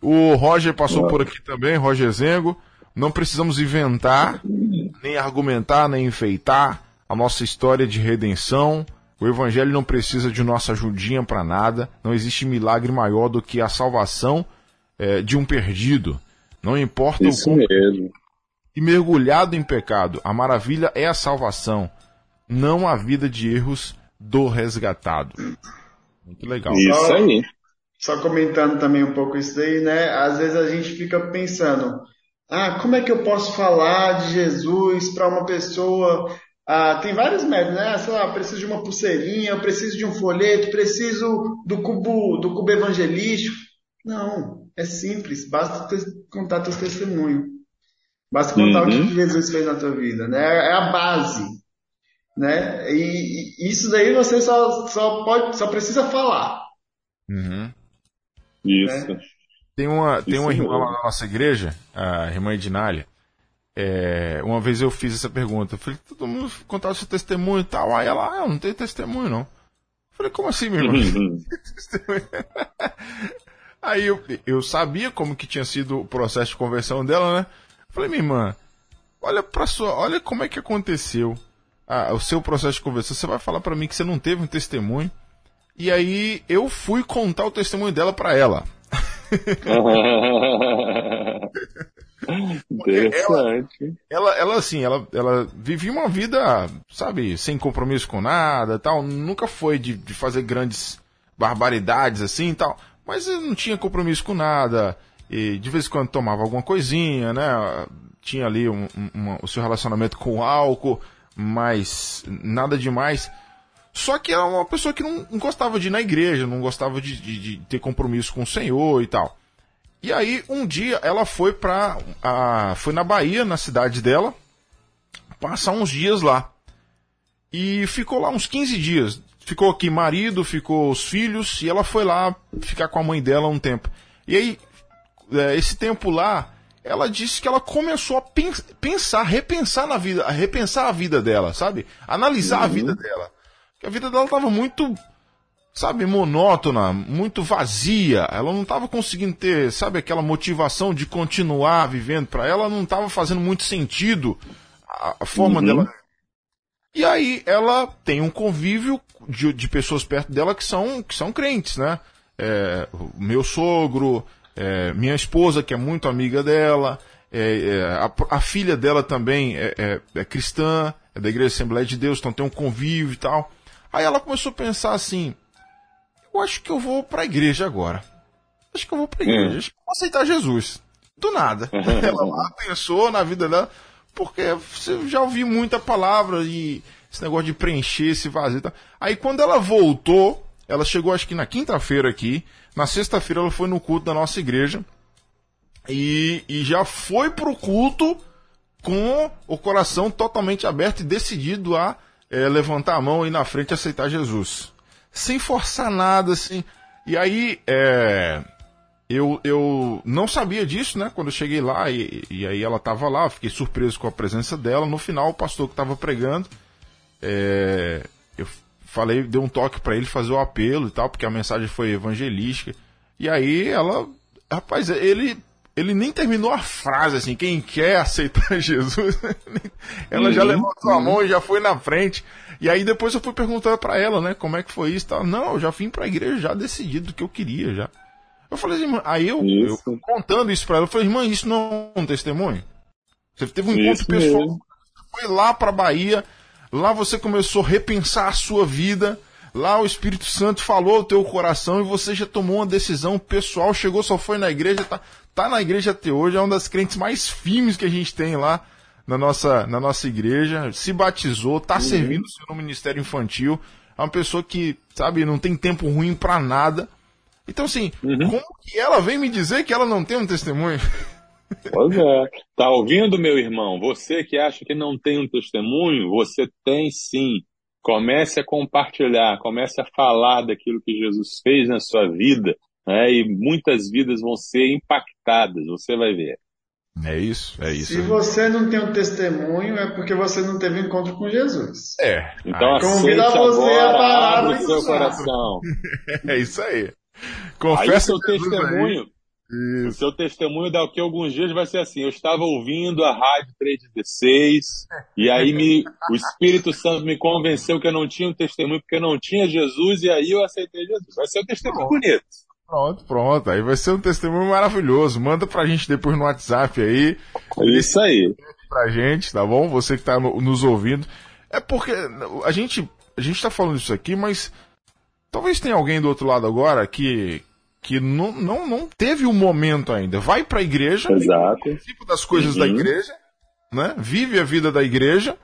O Roger passou por aqui também, Roger Zengo. Não precisamos inventar, nem argumentar, nem enfeitar a nossa história de redenção. O Evangelho não precisa de nossa ajudinha para nada. Não existe milagre maior do que a salvação é, de um perdido. Não importa Isso o mesmo. E mergulhado em pecado, a maravilha é a salvação, não a vida de erros do resgatado. Muito legal. Isso aí. Só comentando também um pouco isso aí, né? Às vezes a gente fica pensando, ah, como é que eu posso falar de Jesus para uma pessoa ah, tem vários métodos, né? Sei lá, preciso de uma pulseirinha, preciso de um folheto, preciso do cubo, do cubo evangelístico. Não, é simples, basta ter, contar teu testemunho. Basta contar uhum. o que Jesus fez na tua vida, né? É a base, né? E, e isso daí você só, só pode, só precisa falar. Uhum. Isso. Né? Tem uma, tem uma irmã lá na nossa igreja, a irmã Edinália. É, uma vez eu fiz essa pergunta. Eu falei, todo mundo contar seu testemunho e tal. Aí ela, ah, eu não tenho testemunho, não. Eu falei, como assim, minha irmã? Aí eu, eu sabia como que tinha sido o processo de conversão dela, né? Eu falei, minha irmã, olha para sua, olha como é que aconteceu o seu processo de conversão. Você vai falar para mim que você não teve um testemunho. E aí eu fui contar o testemunho dela para ela. Interessante. Ela, ela, ela, assim, ela, ela vivia uma vida, sabe, sem compromisso com nada tal. Nunca foi de, de fazer grandes barbaridades assim tal. Mas não tinha compromisso com nada. E de vez em quando tomava alguma coisinha, né? Tinha ali um, um, o seu relacionamento com álcool, mas nada demais. Só que era uma pessoa que não, não gostava de ir na igreja, não gostava de, de, de, ter compromisso com o Senhor e tal. E aí, um dia, ela foi pra. A, foi na Bahia, na cidade dela, passar uns dias lá. E ficou lá uns 15 dias. Ficou aqui marido, ficou os filhos, e ela foi lá ficar com a mãe dela um tempo. E aí, é, esse tempo lá, ela disse que ela começou a pensar, repensar na vida, a repensar a vida dela, sabe? Analisar uhum. a vida dela. Que a vida dela estava muito, sabe, monótona, muito vazia. Ela não estava conseguindo ter, sabe, aquela motivação de continuar vivendo. Para ela não estava fazendo muito sentido a, a forma uhum. dela. E aí ela tem um convívio de, de, pessoas perto dela que são, que são crentes, né? É, meu sogro, é, minha esposa, que é muito amiga dela, é, é a, a, filha dela também é, é, é, cristã, é da Igreja Assembleia de Deus, então tem um convívio e tal. Aí ela começou a pensar assim: eu acho que eu vou para a igreja agora. Acho que eu vou para a igreja, hum. acho que eu vou aceitar Jesus. Do nada. ela lá pensou na vida dela, porque você já ouviu muita palavra e esse negócio de preencher esse vazio. Tá? Aí quando ela voltou, ela chegou acho que na quinta-feira aqui, na sexta-feira ela foi no culto da nossa igreja e, e já foi pro culto com o coração totalmente aberto e decidido a é, levantar a mão e ir na frente e aceitar Jesus. Sem forçar nada, assim. E aí, é, eu, eu não sabia disso, né? Quando eu cheguei lá, e, e aí ela estava lá, fiquei surpreso com a presença dela. No final, o pastor que estava pregando, é, eu falei, dei um toque para ele fazer o apelo e tal, porque a mensagem foi evangelística. E aí ela, rapaz, ele ele nem terminou a frase assim, quem quer aceitar Jesus, ela uhum, já levantou uhum. a mão e já foi na frente. E aí depois eu fui perguntar para ela, né, como é que foi isso, tal. Não, eu já vim para a igreja já decidido do que eu queria já. Eu falei assim, aí eu, eu contando isso para ela, eu falei, irmã, isso não é um testemunho? Você teve um encontro pessoal, mesmo. foi lá para Bahia, lá você começou a repensar a sua vida. Lá o Espírito Santo falou ao teu coração e você já tomou uma decisão pessoal, chegou, só foi na igreja, tá, tá na igreja até hoje, é uma das crentes mais firmes que a gente tem lá na nossa, na nossa igreja, se batizou, tá uhum. servindo no ministério infantil, é uma pessoa que, sabe, não tem tempo ruim para nada. Então, assim, uhum. como que ela vem me dizer que ela não tem um testemunho? Pois é. Tá ouvindo, meu irmão? Você que acha que não tem um testemunho, você tem sim. Comece a compartilhar, comece a falar daquilo que Jesus fez na sua vida, né? E muitas vidas vão ser impactadas, você vai ver. É isso, é isso. Se você não tem um testemunho, é porque você não teve encontro com Jesus. É. Então convida você agora, a parar o seu coração. é isso aí. Confessa aí seu testemunho. Aí. O seu testemunho daqui a alguns dias vai ser assim: eu estava ouvindo a rádio 316 e aí me, o Espírito Santo me convenceu que eu não tinha um testemunho porque eu não tinha Jesus e aí eu aceitei Jesus. Vai ser um testemunho bonito. Pronto, pronto. Aí vai ser um testemunho maravilhoso. Manda pra gente depois no WhatsApp aí. Isso aí. Pra gente, tá bom? Você que tá no, nos ouvindo. É porque a gente, a gente tá falando isso aqui, mas talvez tenha alguém do outro lado agora que, que não, não, não teve o um momento ainda. Vai pra igreja, Exato. participa das coisas uhum. da igreja, né? Vive a vida da igreja,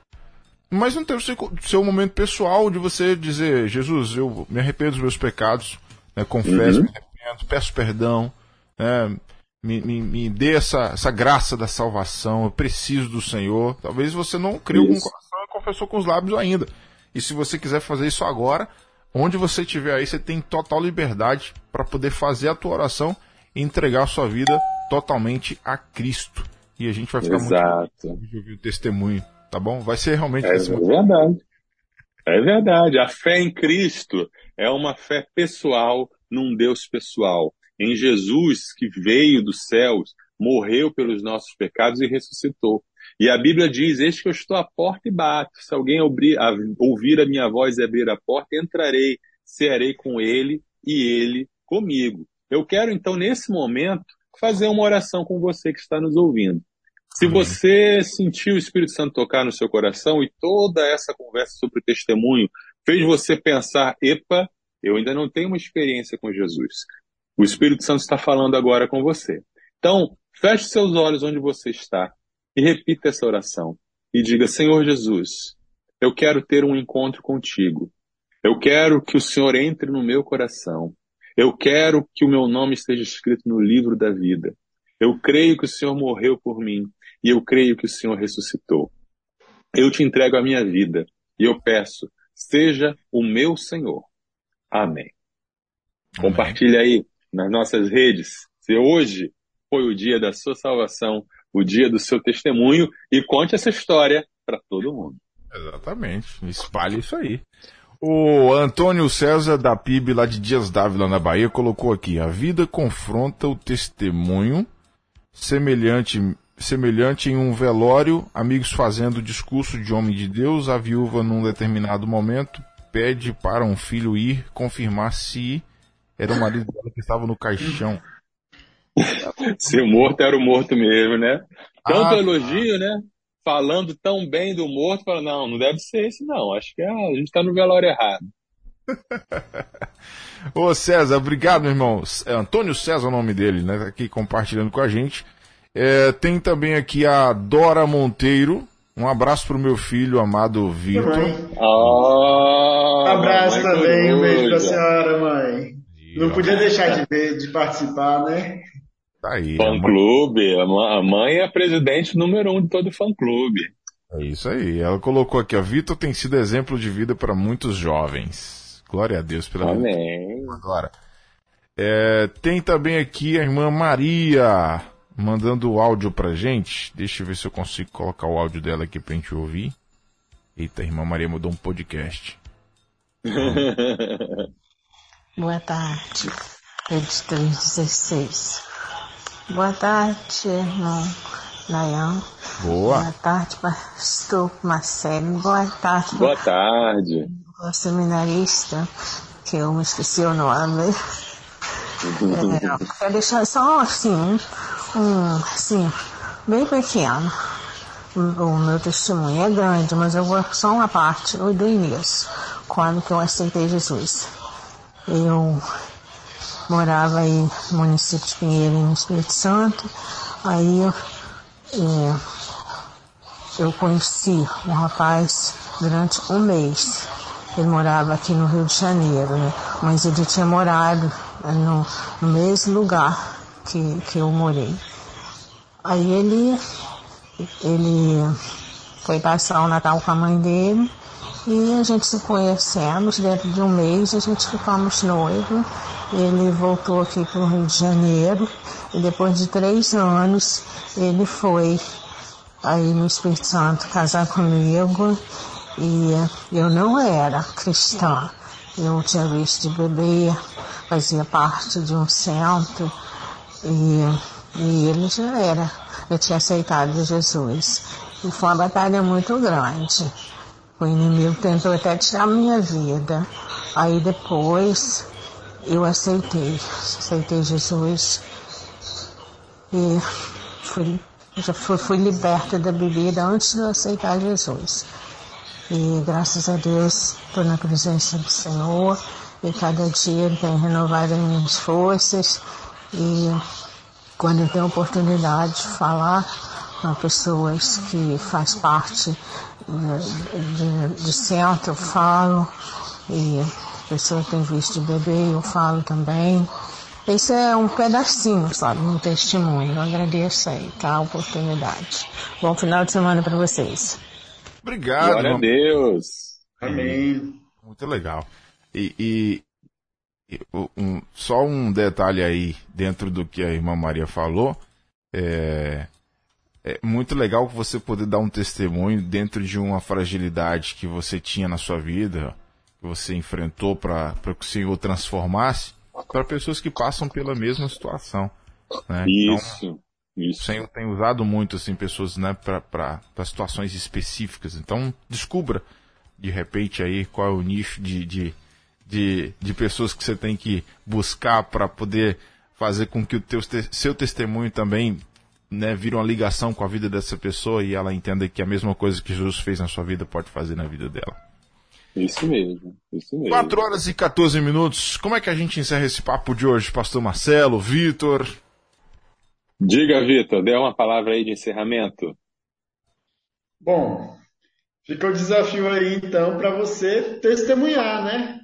mas não teve o seu, seu momento pessoal de você dizer, Jesus, eu me arrependo dos meus pecados, né? confesso, uhum. me peço perdão, né? me, me, me dê essa, essa graça da salvação, eu preciso do Senhor. Talvez você não creu com o coração e confessou com os lábios ainda. E se você quiser fazer isso agora, onde você estiver aí, você tem total liberdade para poder fazer a tua oração e entregar a sua vida totalmente a Cristo. E a gente vai ficar Exato. muito de ouvir o testemunho, tá bom? Vai ser realmente É verdade. É verdade. A fé em Cristo é uma fé pessoal num Deus pessoal. Em Jesus que veio dos céus, morreu pelos nossos pecados e ressuscitou. E a Bíblia diz: Eis que eu estou à porta e bato. Se alguém ouvir a, minha voz e abrir a porta, entrarei, cearei com ele e ele comigo. Eu quero então, nesse momento, fazer uma oração com você que está nos ouvindo. Se você sentiu o Espírito Santo tocar no seu coração e toda essa conversa sobre testemunho fez você pensar, epa, eu ainda não tenho uma experiência com Jesus. O Espírito Santo está falando agora com você. Então, feche seus olhos onde você está e repita essa oração. E diga, Senhor Jesus, eu quero ter um encontro contigo. Eu quero que o Senhor entre no meu coração. Eu quero que o meu nome esteja escrito no livro da vida. Eu creio que o Senhor morreu por mim e eu creio que o Senhor ressuscitou. Eu te entrego a minha vida e eu peço, seja o meu Senhor. Amém. Amém. Compartilhe aí nas nossas redes se hoje foi o dia da sua salvação, o dia do seu testemunho e conte essa história para todo mundo. Exatamente. Espalhe isso aí. O Antônio César da PIB lá de Dias Dávila na Bahia colocou aqui: a vida confronta o testemunho semelhante semelhante em um velório, amigos fazendo discurso de homem de Deus, a viúva num determinado momento pede para um filho ir confirmar se era o marido dela que estava no caixão. se o morto era o morto mesmo, né? Tanto ah, elogio, né? Falando tão bem do morto, fala, não, não deve ser esse não, acho que é, a gente está no velório errado. Ô César, obrigado, meu irmão. É Antônio César é o nome dele, né? Tá aqui compartilhando com a gente. É, tem também aqui a Dora Monteiro. Um abraço pro meu filho amado Vitor. Oh, abraço também, um beijo pra senhora, mãe. Não podia deixar de, ver, de participar, né? Tá aí. Fã clube. A mãe é a presidente número um de todo o fã clube. É isso aí. Ela colocou aqui, a Vitor tem sido exemplo de vida para muitos jovens. Glória a Deus pela Amém. Vida. Agora. É, tem também aqui a irmã Maria mandando o áudio pra gente. Deixa eu ver se eu consigo colocar o áudio dela aqui pra gente ouvir. Eita, a irmã Maria mudou um podcast. Boa tarde, Rede 316. Boa tarde, irmão Nayan. Boa. Boa tarde, pastor Marcelo. Boa tarde. Boa tarde. O seminarista, que eu me esqueci o nome. É, quero deixar só assim um, assim, bem pequeno. O meu testemunho é grande, mas eu vou só uma parte do início, quando que eu aceitei Jesus. Eu morava aí no município de Pinheiro, no Espírito Santo, aí é, eu conheci um rapaz durante um mês. Ele morava aqui no Rio de Janeiro, né? mas ele tinha morado no, no mesmo lugar que, que eu morei. Aí ele, ele foi passar o Natal com a mãe dele e a gente se conhecemos, dentro de um mês a gente ficamos noivos. Ele voltou aqui para o Rio de Janeiro e depois de três anos ele foi aí no Espírito Santo casar comigo e eu não era cristã. Eu tinha visto de bebê, fazia parte de um centro e, e ele já era, eu tinha aceitado Jesus. E foi uma batalha muito grande. O inimigo tentou até tirar minha vida. Aí depois eu aceitei, aceitei Jesus e fui, já fui, fui liberta da bebida antes de eu aceitar Jesus. E graças a Deus estou na presença do Senhor e cada dia Ele tem renovado as minhas forças e quando eu tenho oportunidade de falar com pessoas que faz parte de, de, de centro, eu falo, e a pessoa tem visto de bebê, eu falo também. Esse é um pedacinho, sabe, um testemunho. Eu agradeço aí, tá? A oportunidade. Bom final de semana para vocês. Obrigado. Glória a Deus. Amém. Muito legal. E, e um, só um detalhe aí dentro do que a irmã Maria falou. É, é muito legal você poder dar um testemunho dentro de uma fragilidade que você tinha na sua vida, que você enfrentou para que o Senhor transformasse, para pessoas que passam pela mesma situação. Né? Isso. Então, isso. O Senhor tem usado muito assim pessoas né, para situações específicas. Então descubra de repente aí qual é o nicho de, de, de, de pessoas que você tem que buscar para poder fazer com que o teu, seu testemunho também né, vire uma ligação com a vida dessa pessoa e ela entenda que a mesma coisa que Jesus fez na sua vida pode fazer na vida dela. Isso mesmo, isso mesmo. 4 horas e 14 minutos. Como é que a gente encerra esse papo de hoje, Pastor Marcelo, Vitor? Diga, Vitor, dê uma palavra aí de encerramento. Bom, fica o desafio aí então para você testemunhar, né?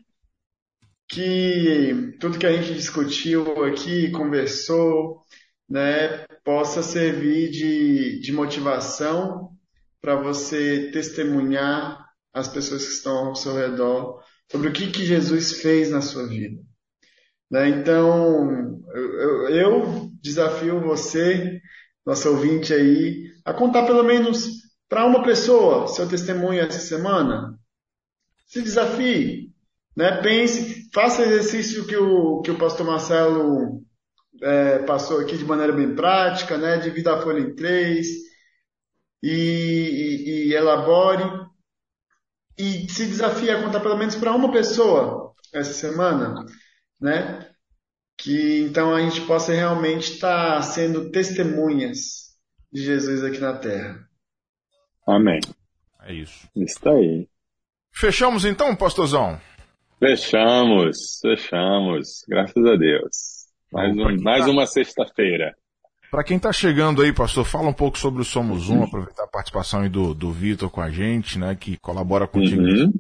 Que tudo que a gente discutiu aqui, conversou, né, possa servir de, de motivação para você testemunhar as pessoas que estão ao seu redor sobre o que, que Jesus fez na sua vida. Né? Então, eu, eu desafio você, nosso ouvinte aí, a contar pelo menos para uma pessoa seu testemunho essa semana. Se desafie, né? Pense, faça o exercício que o, que o pastor Marcelo é, passou aqui de maneira bem prática, né? Divida a folha em três e, e, e elabore e se desafie a contar pelo menos para uma pessoa essa semana, né? Que então a gente possa realmente estar tá sendo testemunhas de Jesus aqui na Terra. Amém. É isso. Está aí. Fechamos então, pastorzão? Fechamos, fechamos. Graças a Deus. Mais, um, mais tá... uma sexta-feira. Para quem está chegando aí, pastor, fala um pouco sobre o Somos Um, aproveitar a participação aí do, do Vitor com a gente, né, que colabora contigo. Uhum.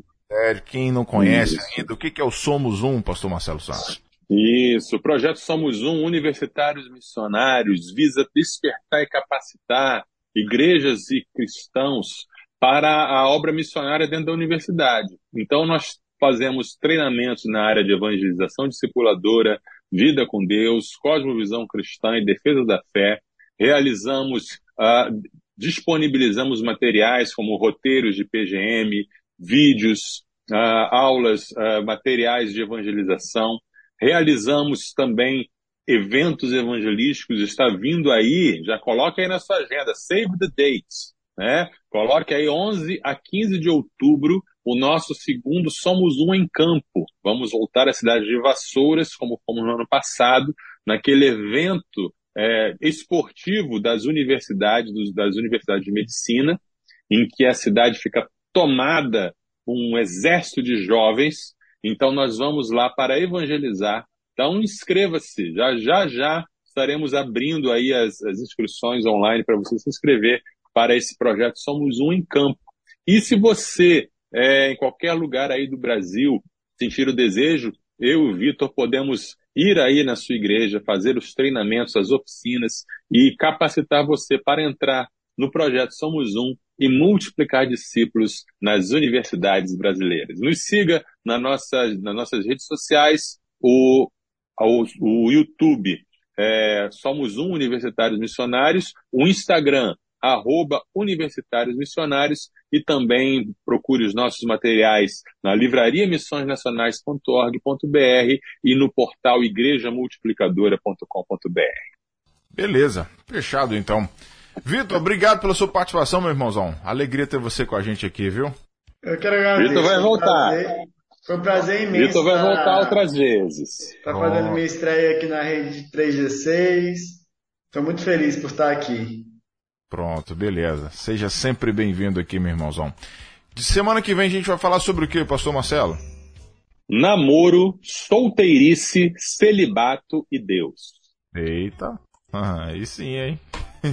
Quem não conhece Isso. ainda, o que, que é o Somos Um, pastor Marcelo Santos? Isso, o projeto Somos Um, Universitários Missionários, visa despertar e capacitar igrejas e cristãos para a obra missionária dentro da universidade. Então, nós fazemos treinamentos na área de evangelização discipuladora, vida com Deus, cosmovisão cristã e defesa da fé. Realizamos, uh, disponibilizamos materiais como roteiros de PGM, vídeos, uh, aulas, uh, materiais de evangelização. Realizamos também eventos evangelísticos. Está vindo aí, já coloque aí na sua agenda, save the dates. Né? Coloque aí 11 a 15 de outubro o nosso segundo Somos Um em Campo. Vamos voltar à cidade de Vassouras, como fomos no ano passado, naquele evento é, esportivo das universidades, dos, das universidades de medicina, em que a cidade fica tomada por um exército de jovens. Então nós vamos lá para evangelizar. Então inscreva-se, já já já estaremos abrindo aí as, as inscrições online para você se inscrever para esse projeto Somos Um em Campo. E se você é, em qualquer lugar aí do Brasil, sentir o desejo, eu e o Vitor podemos ir aí na sua igreja, fazer os treinamentos, as oficinas e capacitar você para entrar no projeto Somos Um e multiplicar discípulos nas universidades brasileiras. Nos siga na nossa, nas nossas redes sociais, o, o, o YouTube é, Somos Um Universitários Missionários, o Instagram arroba Universitários Missionários e também procure os nossos materiais na livraria missõesnacionais.org.br e no portal igrejamultiplicadora.com.br. Beleza, fechado então. Vitor, obrigado pela sua participação, meu irmãozão. Alegria ter você com a gente aqui, viu? Eu quero agradecer. Vitor vai voltar. Foi um prazer imenso. Vitor vai voltar outras vezes. Tá fazendo minha estreia aqui na rede 3G6. Estou muito feliz por estar aqui. Pronto, beleza. Seja sempre bem-vindo aqui, meu irmãozão. De semana que vem a gente vai falar sobre o que, pastor Marcelo? Namoro, solteirice, celibato e Deus. Eita, ah, aí sim, hein?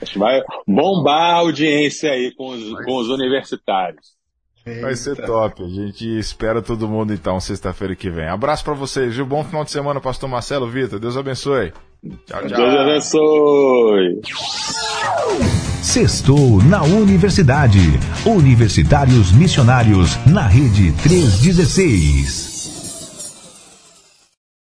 a gente vai bombar a audiência aí com os, com os universitários. Vai ser top. A gente espera todo mundo então, sexta-feira que vem. Abraço para vocês, viu? Bom final de semana, pastor Marcelo Vitor. Deus abençoe. Tchau, tchau. Deus abençoe. Sextou na Universidade. Universitários Missionários na Rede 316.